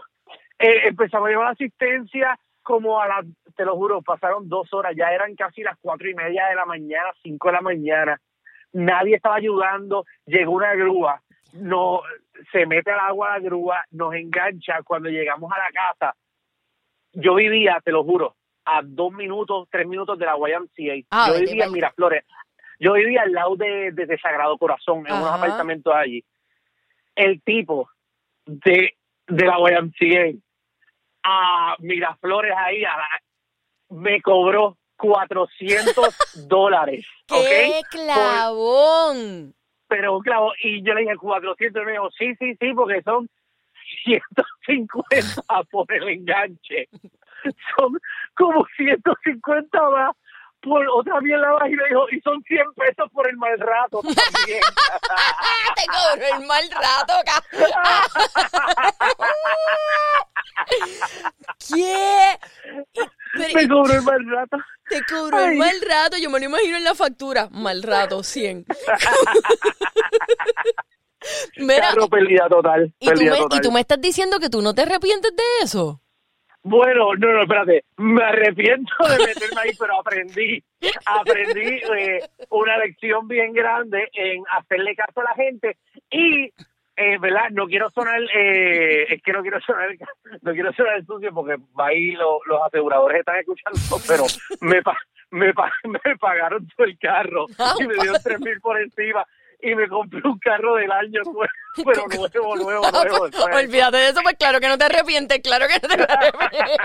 eh, empezamos a llevar asistencia como a las, te lo juro, pasaron dos horas, ya eran casi las cuatro y media de la mañana, cinco de la mañana, nadie estaba ayudando, llegó una grúa, no, se mete al agua la grúa, nos engancha, cuando llegamos a la casa, yo vivía, te lo juro, a dos minutos, tres minutos de la YMCA, Ah, yo vivía en Miraflores, yo vivía al lado de, de, de Sagrado Corazón, en unos apartamentos allí, el tipo de, de la YMCA a Miraflores ahí a la- me cobró 400 dólares. ¡Qué ¿ok? clavón! Pero claro, y yo le dije 400 y me dijo, sí, sí, sí, porque son 150 por el enganche. Son como 150 más por otra mierda más y me dijo, y son 100 pesos por el mal rato también. ¡Ah, te cobró el mal rato! ¿Qué? Pero- me cobró el mal rato. Te cobró el mal rato, yo me lo imagino en la factura. Mal rato, 100. Mira, Carro, pérdida total. y tú, me, y total. tú me estás diciendo que tú no te arrepientes de eso. Bueno, no, no, espérate. Me arrepiento de meterme ahí, pero aprendí. Aprendí eh, una lección bien grande en hacerle caso a la gente y, eh, ¿verdad? No quiero sonar, eh, es que no quiero sonar, no quiero sonar sucio porque ahí lo- los aseguradores están escuchando, pero me, pa- me, pa- me pagaron todo el carro y me dieron tres mil por encima. Y me compré un carro del año, pero nuevo, nuevo, nuevo. ¿sabes? Olvídate de eso, pues claro que no te arrepientes, claro que no te arrepientes.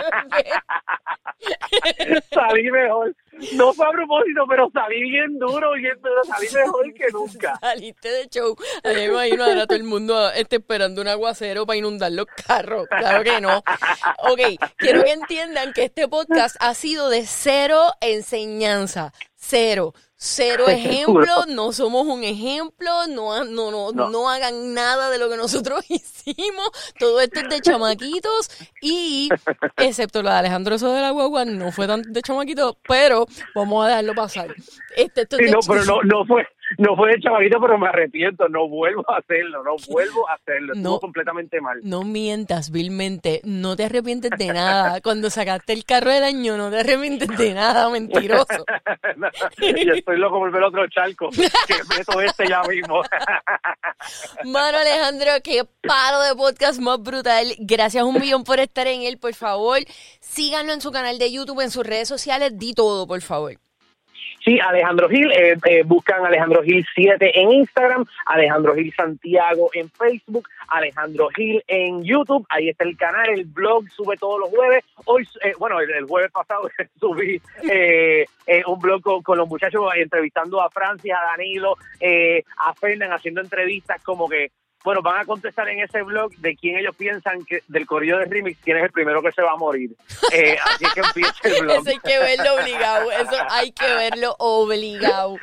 salí mejor. No fue a propósito, pero salí bien duro, bien duro, salí mejor que nunca. Saliste de show. A me imagino ahora todo el mundo este, esperando un aguacero para inundar los carros. Claro que no. Ok, quiero que entiendan que este podcast ha sido de cero enseñanza. Cero. Cero ejemplo, no somos un ejemplo, no, no, no, no. No. hagan nada de lo que nosotros hicimos. Todo esto es de chamaquitos y, excepto lo de Alejandro eso de la guagua, no fue tan de chamaquito, pero vamos a dejarlo pasar. Este, esto es Sí, de no, pero no, no fue, no fue de chamaquito, pero me arrepiento, no vuelvo a hacerlo, no vuelvo a hacerlo, estuvo No. completamente mal. No mientas vilmente, no te arrepientes de nada. Cuando sacaste el carro del año, no te arrepientes de nada, mentiroso. y estoy loco por ver otro charco, que meto este ya mismo. Mano Alejandro, qué paro de podcast más brutal. Gracias un millón por estar en él, por favor. Síganlo en su canal de YouTube, en sus redes sociales, di todo, por favor. Sí, Alejandro Gil, eh, eh, buscan Alejandro Gil 7 en Instagram, Alejandro Gil Santiago en Facebook, Alejandro Gil en YouTube, ahí está el canal, el blog sube todos los jueves. Hoy, eh, bueno, el, jueves pasado subí eh, eh, un blog con, con los muchachos entrevistando a Francia, a Danilo, a Fernan, haciendo entrevistas como que, bueno, van a contestar en ese blog de quién ellos piensan que del corrido de Remix, quién es el primero que se va a morir. Eh, así que empieza el blog. Eso hay que verlo obligado, eso hay que verlo obligado.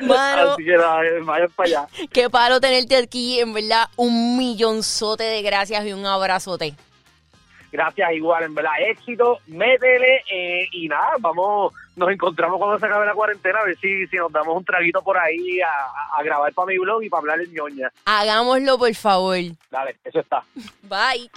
Mano, Así que nada, vayan para allá. qué paro tenerte aquí, en verdad, un millonzote de gracias y un abrazote. Gracias, igual, en verdad, éxito, métele eh, y nada, vamos, nos encontramos cuando se acabe la cuarentena, a ver si, si nos damos un traguito por ahí a, a- grabar para mi blog y para hablar en ñoña. Hagámoslo, por favor. Dale, eso está. Bye.